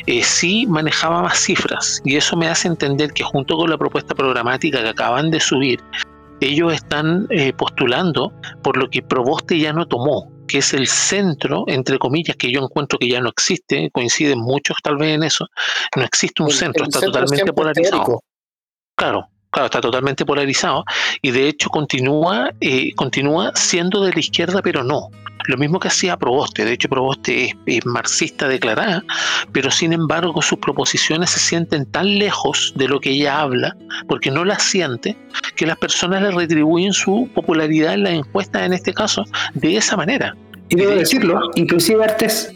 eh, sí manejaba más cifras y eso me hace entender que junto con la propuesta programática que acaban de subir, ellos están eh, postulando por lo que Proboste ya no tomó, que es el centro, entre comillas, que yo encuentro que ya no existe, coinciden muchos tal vez en eso, no existe un El- centro, el está centro totalmente polarizado. teórico. Claro, claro, está totalmente polarizado y de hecho continúa, eh, continúa siendo de la izquierda, pero no. Lo mismo que hacía Proboste, de hecho Proboste es, es marxista declarada, pero sin embargo sus proposiciones se sienten tan lejos de lo que ella habla, porque no las siente, que las personas le retribuyen su popularidad en las encuestas, en este caso, de esa manera. Y debo de hecho- decirlo, inclusive Artés.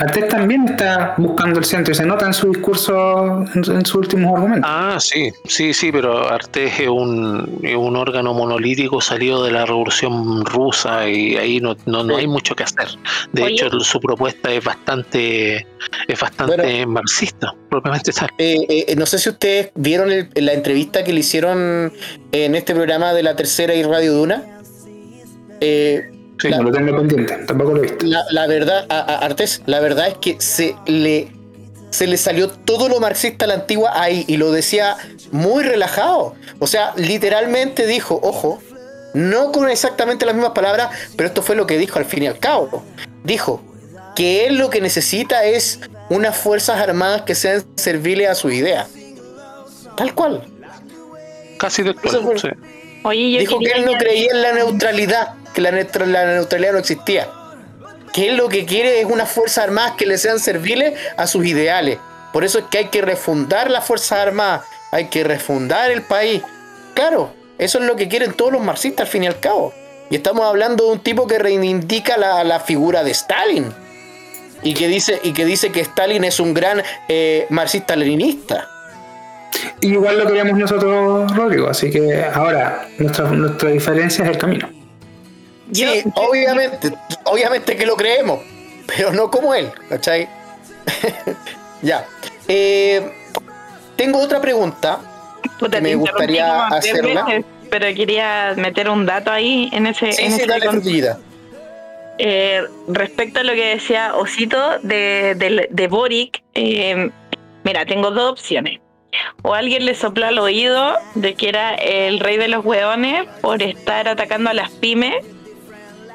Artés también está buscando el centro y se nota en su discurso, en, en sus últimos argumentos. Ah, sí, sí, sí, pero Artés es un, es un órgano monolítico salido de la revolución rusa y ahí no, no, no Sí. hay mucho que hacer. De Oye. hecho, su propuesta es bastante, es bastante marxista, propiamente tal. Eh, eh, no sé si ustedes vieron el- la entrevista que le hicieron en este programa de la tercera y Radio Duna. Eh, Sí, No lo tengo pendiente, tampoco lo he visto. la, la verdad, a, a Artés, la verdad es que se le, se le salió todo lo marxista a la antigua ahí y lo decía muy relajado. O sea, literalmente dijo, ojo, no con exactamente las mismas palabras, pero esto fue lo que dijo al fin y al cabo. Dijo que él lo que necesita es unas fuerzas armadas que sean serviles a su idea. Tal cual. Casi de Eso fue- sí. Oye, yo Dijo que él no añadir- creía en la neutralidad, que la neutralidad no existía. Que él lo que quiere es unas fuerzas armadas que le sean serviles a sus ideales. Por eso es que hay que refundar las fuerzas armadas, hay que refundar el país. Claro, eso es lo que quieren todos los marxistas al fin y al cabo. Y estamos hablando de un tipo que reivindica la, la figura de Stalin. Y que dice, y que dice que Stalin es un gran eh, marxista-leninista. Y igual lo queríamos nosotros, Rodrigo, así que ahora nuestra, nuestra diferencia es el camino. Sí, Yo- obviamente, obviamente que lo creemos, pero no como él, ¿cachai? ya. Eh, tengo otra pregunta. Puta, me te interrumpí gustaría hacerla. veces, pero quería meter un dato ahí en ese, Sí, en sí, ese dale. Eh, respecto a lo que decía Osito de, de, de Boric, eh, mira, tengo dos opciones. O alguien le sopló al oído de que era el rey de los hueones por estar atacando a las pymes.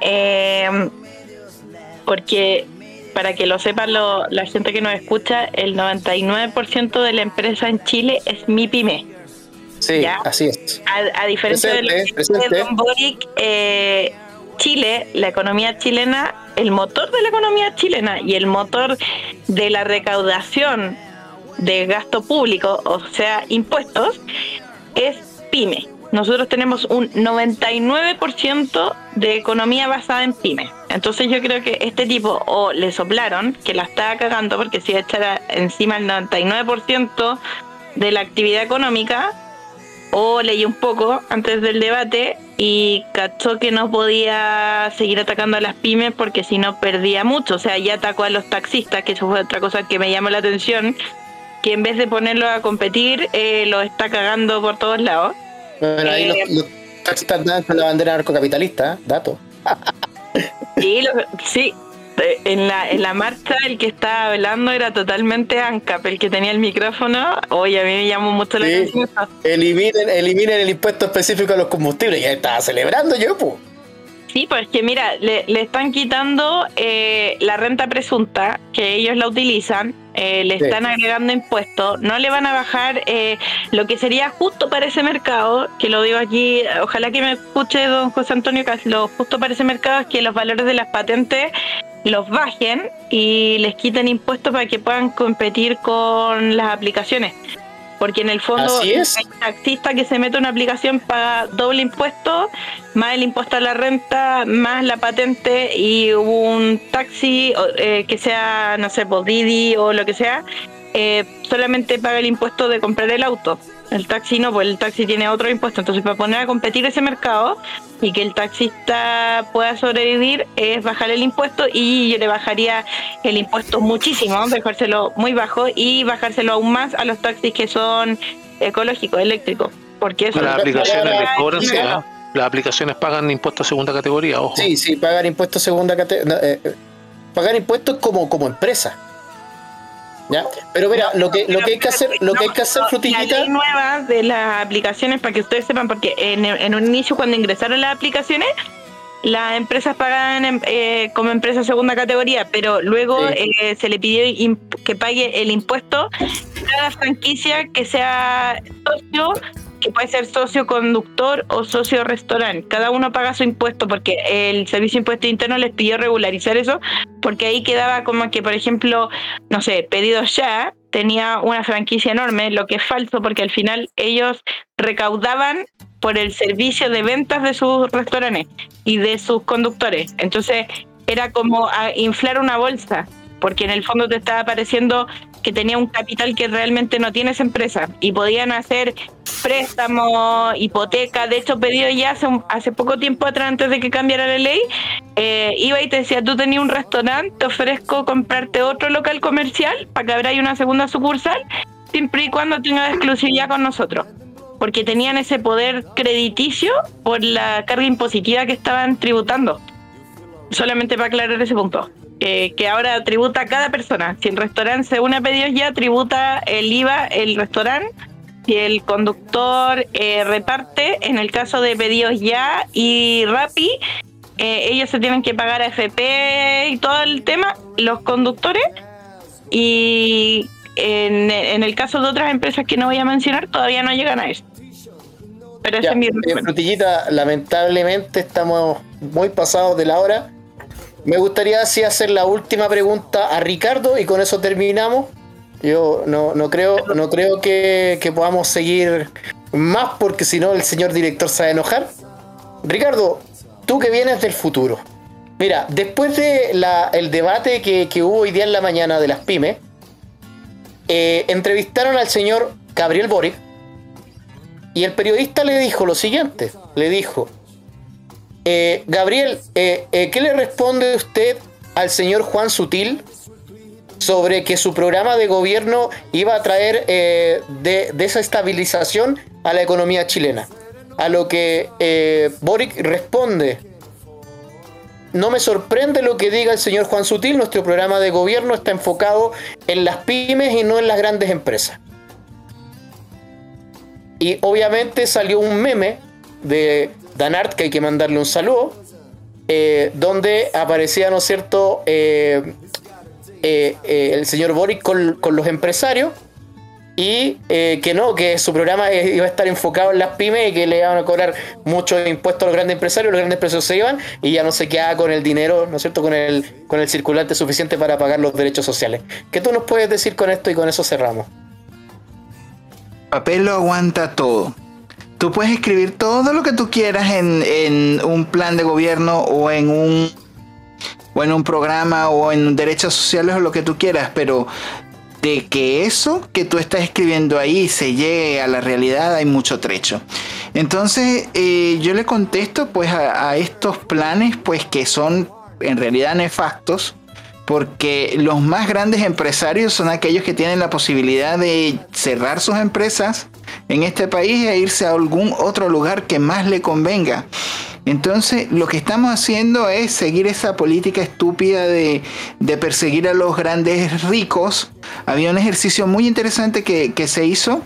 eh, porque, para que lo sepan lo- la gente que nos escucha, el 99% de la empresa en Chile es mi pyme. Sí, Ya. así es. A, a diferencia de lo Presente, que. Don Boric, eh, Chile, la economía chilena, el motor de la economía chilena y el motor de la recaudación de gasto público, o sea, impuestos, es pyme. Nosotros tenemos un 99% de economía basada en pyme. Entonces yo creo que este tipo o le soplaron, que la estaba cagando porque si echara encima el 99% de la actividad económica, o leí un poco antes del debate y cachó que no podía seguir atacando a las pymes porque si no perdía mucho. O sea, ya atacó a los taxistas, que eso fue otra cosa que me llamó la atención, que en vez de ponerlo a competir, eh, lo está cagando por todos lados. Bueno, ahí Eh, los, los taxistas andan con la bandera narcocapitalista, ¿eh? dato. Sí, lo- sí. Eh, En la, en la marcha el que estaba hablando era totalmente ANCAP, el que tenía el micrófono. Oye, a mí me llamó mucho la atención. Eliminen, eliminen el impuesto específico a los combustibles. Ya estaba celebrando yo, pues. Sí, pues que mira, le, le están quitando eh, la renta presunta, que ellos la utilizan, eh, le Sí. están agregando impuestos, no le van a bajar eh, lo que sería justo para ese mercado, que lo digo aquí, ojalá que me escuche don José Antonio Cas, lo justo para ese mercado es que los valores de las patentes los bajen y les quiten impuestos para que puedan competir con las aplicaciones. Porque en el fondo es. el taxista que se mete una aplicación paga doble impuesto, más el impuesto a la renta, más la patente y hubo un taxi eh, que sea, no sé, por Didi o lo que sea, eh, solamente paga el impuesto de comprar el auto. El taxi no, pues el taxi tiene otro impuesto. Entonces, para poner a competir ese mercado y que el taxista pueda sobrevivir, es bajar el impuesto y yo le bajaría el impuesto muchísimo, dejárselo muy bajo y bajárselo aún más a los taxis que son ecológicos, eléctricos. Porque eso Las aplicaciones les cobran, sí. ¿ah? Las aplicaciones pagan impuestos a segunda categoría, ojo. Sí, sí, pagar impuestos segunda categoría. pagar impuestos como, como empresa. ¿Ya? Pero mira, lo que, lo que hay que hacer, lo que hay que hacer, frutillita. ley nueva de las aplicaciones, para que ustedes sepan, porque en, en un inicio cuando ingresaron las aplicaciones, las empresas pagaban em- eh, como empresa segunda categoría, pero luego Sí. eh, se le pidió que pague el impuesto cada franquicia que sea socio, que puede ser socio conductor o socio restaurante. Cada uno paga su impuesto porque el Servicio de Impuesto Interno les pidió regularizar eso, porque ahí quedaba como que, por ejemplo, no sé, pedidos ya tenía una franquicia enorme, lo que es falso porque al final ellos recaudaban por el servicio de ventas de sus restaurantes y de sus conductores. Entonces era como a inflar una bolsa, porque en el fondo te estaba pareciendo que tenía un capital que realmente no tiene esa empresa y podían hacer préstamos, hipoteca. De hecho, pedido ya hace, un- hace poco tiempo atrás, antes de que cambiara la ley, eh, iba y te decía, tú tenías un restaurante, te ofrezco comprarte otro local comercial para que abra una segunda sucursal, siempre y cuando tengas exclusividad con nosotros. Porque tenían ese poder crediticio por la carga impositiva que estaban tributando. Solamente para aclarar ese punto. Eh, que ahora tributa cada persona. Si el restaurante se une a pedidos ya, tributa el IVA el restaurante. Si el conductor eh, reparte, en el caso de pedidos ya y Rappi, eh, ellos se tienen que pagar a FP y todo el tema, los conductores. Y en, en el caso de otras empresas que no voy a mencionar, todavía no llegan a eso. Pero ese Ya, es mi eh. Frutillita, lamentablemente estamos muy pasados de la hora. Me gustaría así hacer la última pregunta a Ricardo y con eso terminamos. Yo no, no creo, no creo que, que podamos seguir más porque si no el señor director se va a enojar. Ricardo, tú que vienes del futuro. Mira, después de el debate que, que hubo hoy día en la mañana de las pymes, eh, entrevistaron al señor Gabriel Boric y el periodista le dijo lo siguiente, le dijo, eh, Gabriel, eh, eh, ¿qué le responde usted al señor Juan Sutil sobre que su programa de gobierno iba a traer eh, de, desestabilización a la economía chilena? A lo que Boric responde, no me sorprende lo que diga el señor Juan Sutil, nuestro programa de gobierno está enfocado en las pymes y no en las grandes empresas. Y obviamente salió un meme de Danart, que hay que mandarle un saludo, eh, donde aparecía, ¿no es cierto?, eh, eh, el señor Boric con, con los empresarios y que no, que su programa iba a estar enfocado en las pymes y que le iban a cobrar muchos impuestos a los grandes empresarios, los grandes empresarios se iban y ya no se quedaba con el dinero, ¿no es cierto?, con el, con el circulante suficiente para pagar los derechos sociales. ¿Qué tú nos puedes decir con esto y con eso cerramos? papel lo aguanta todo. Tú puedes escribir todo lo que tú quieras en, un plan de gobierno o en un o un programa o en derechos sociales o lo que tú quieras, pero de que eso que tú estás escribiendo ahí se llegue a la realidad hay mucho trecho. Entonces eh, yo le contesto pues a, a estos planes pues que son en realidad nefastos porque los más grandes empresarios son aquellos que tienen la posibilidad de cerrar sus empresas en este país e irse a algún otro lugar que más le convenga. Entonces, lo que estamos haciendo es seguir esa política estúpida de, perseguir a los grandes ricos. Había un ejercicio muy interesante que, que se hizo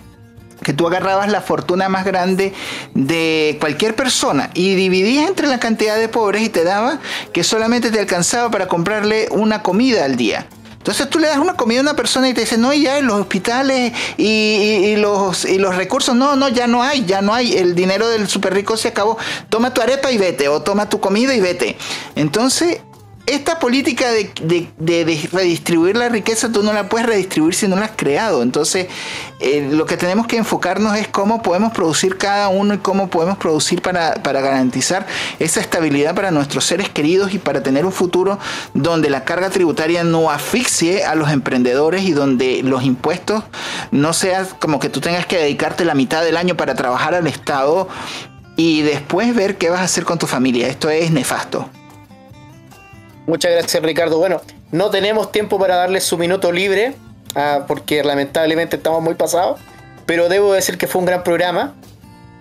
que tú agarrabas la fortuna más grande de cualquier persona y dividías entre la cantidad de pobres y te daba que solamente te alcanzaba para comprarle una comida al día. Entonces tú le das una comida a una persona y te dice, no, ya en los hospitales y, y- y los, y los recursos, no, no, ya no hay, ya no hay, el dinero del super rico se acabó, toma tu arepa y vete, o toma tu comida y vete. Entonces, esta política de, de- de- de redistribuir la riqueza tú no la puedes redistribuir si no la has creado. Entonces, eh, lo que tenemos que enfocarnos es cómo podemos producir cada uno y cómo podemos producir para, para garantizar esa estabilidad para nuestros seres queridos y para tener un futuro donde la carga tributaria no asfixie a los emprendedores y donde los impuestos no sea como que tú tengas que dedicarte la mitad del año para trabajar al Estado y después ver qué vas a hacer con tu familia. Esto es nefasto. Muchas gracias, Ricardo. Bueno, no tenemos tiempo para darle su minuto libre, ah, porque lamentablemente estamos muy pasados, pero debo decir que fue un gran programa.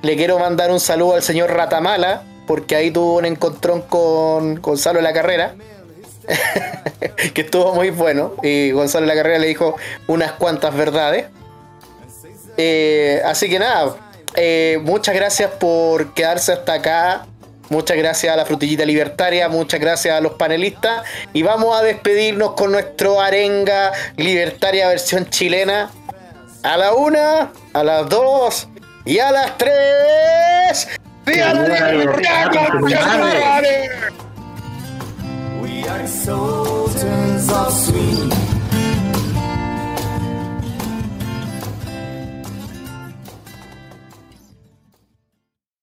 Le quiero mandar un saludo al señor Ratamala, porque ahí tuvo un encontrón con Gonzalo la Carrera, que estuvo muy bueno, y Gonzalo la Carrera le dijo unas cuantas verdades. Eh, así que nada, eh, muchas gracias por quedarse hasta acá. Muchas gracias a la frutillita libertaria, muchas gracias a los panelistas y vamos a despedirnos con nuestro arenga libertaria versión chilena a la una, a las dos y a las tres. ¡Viva la libertad, conchetumare! We are soldiers of sweet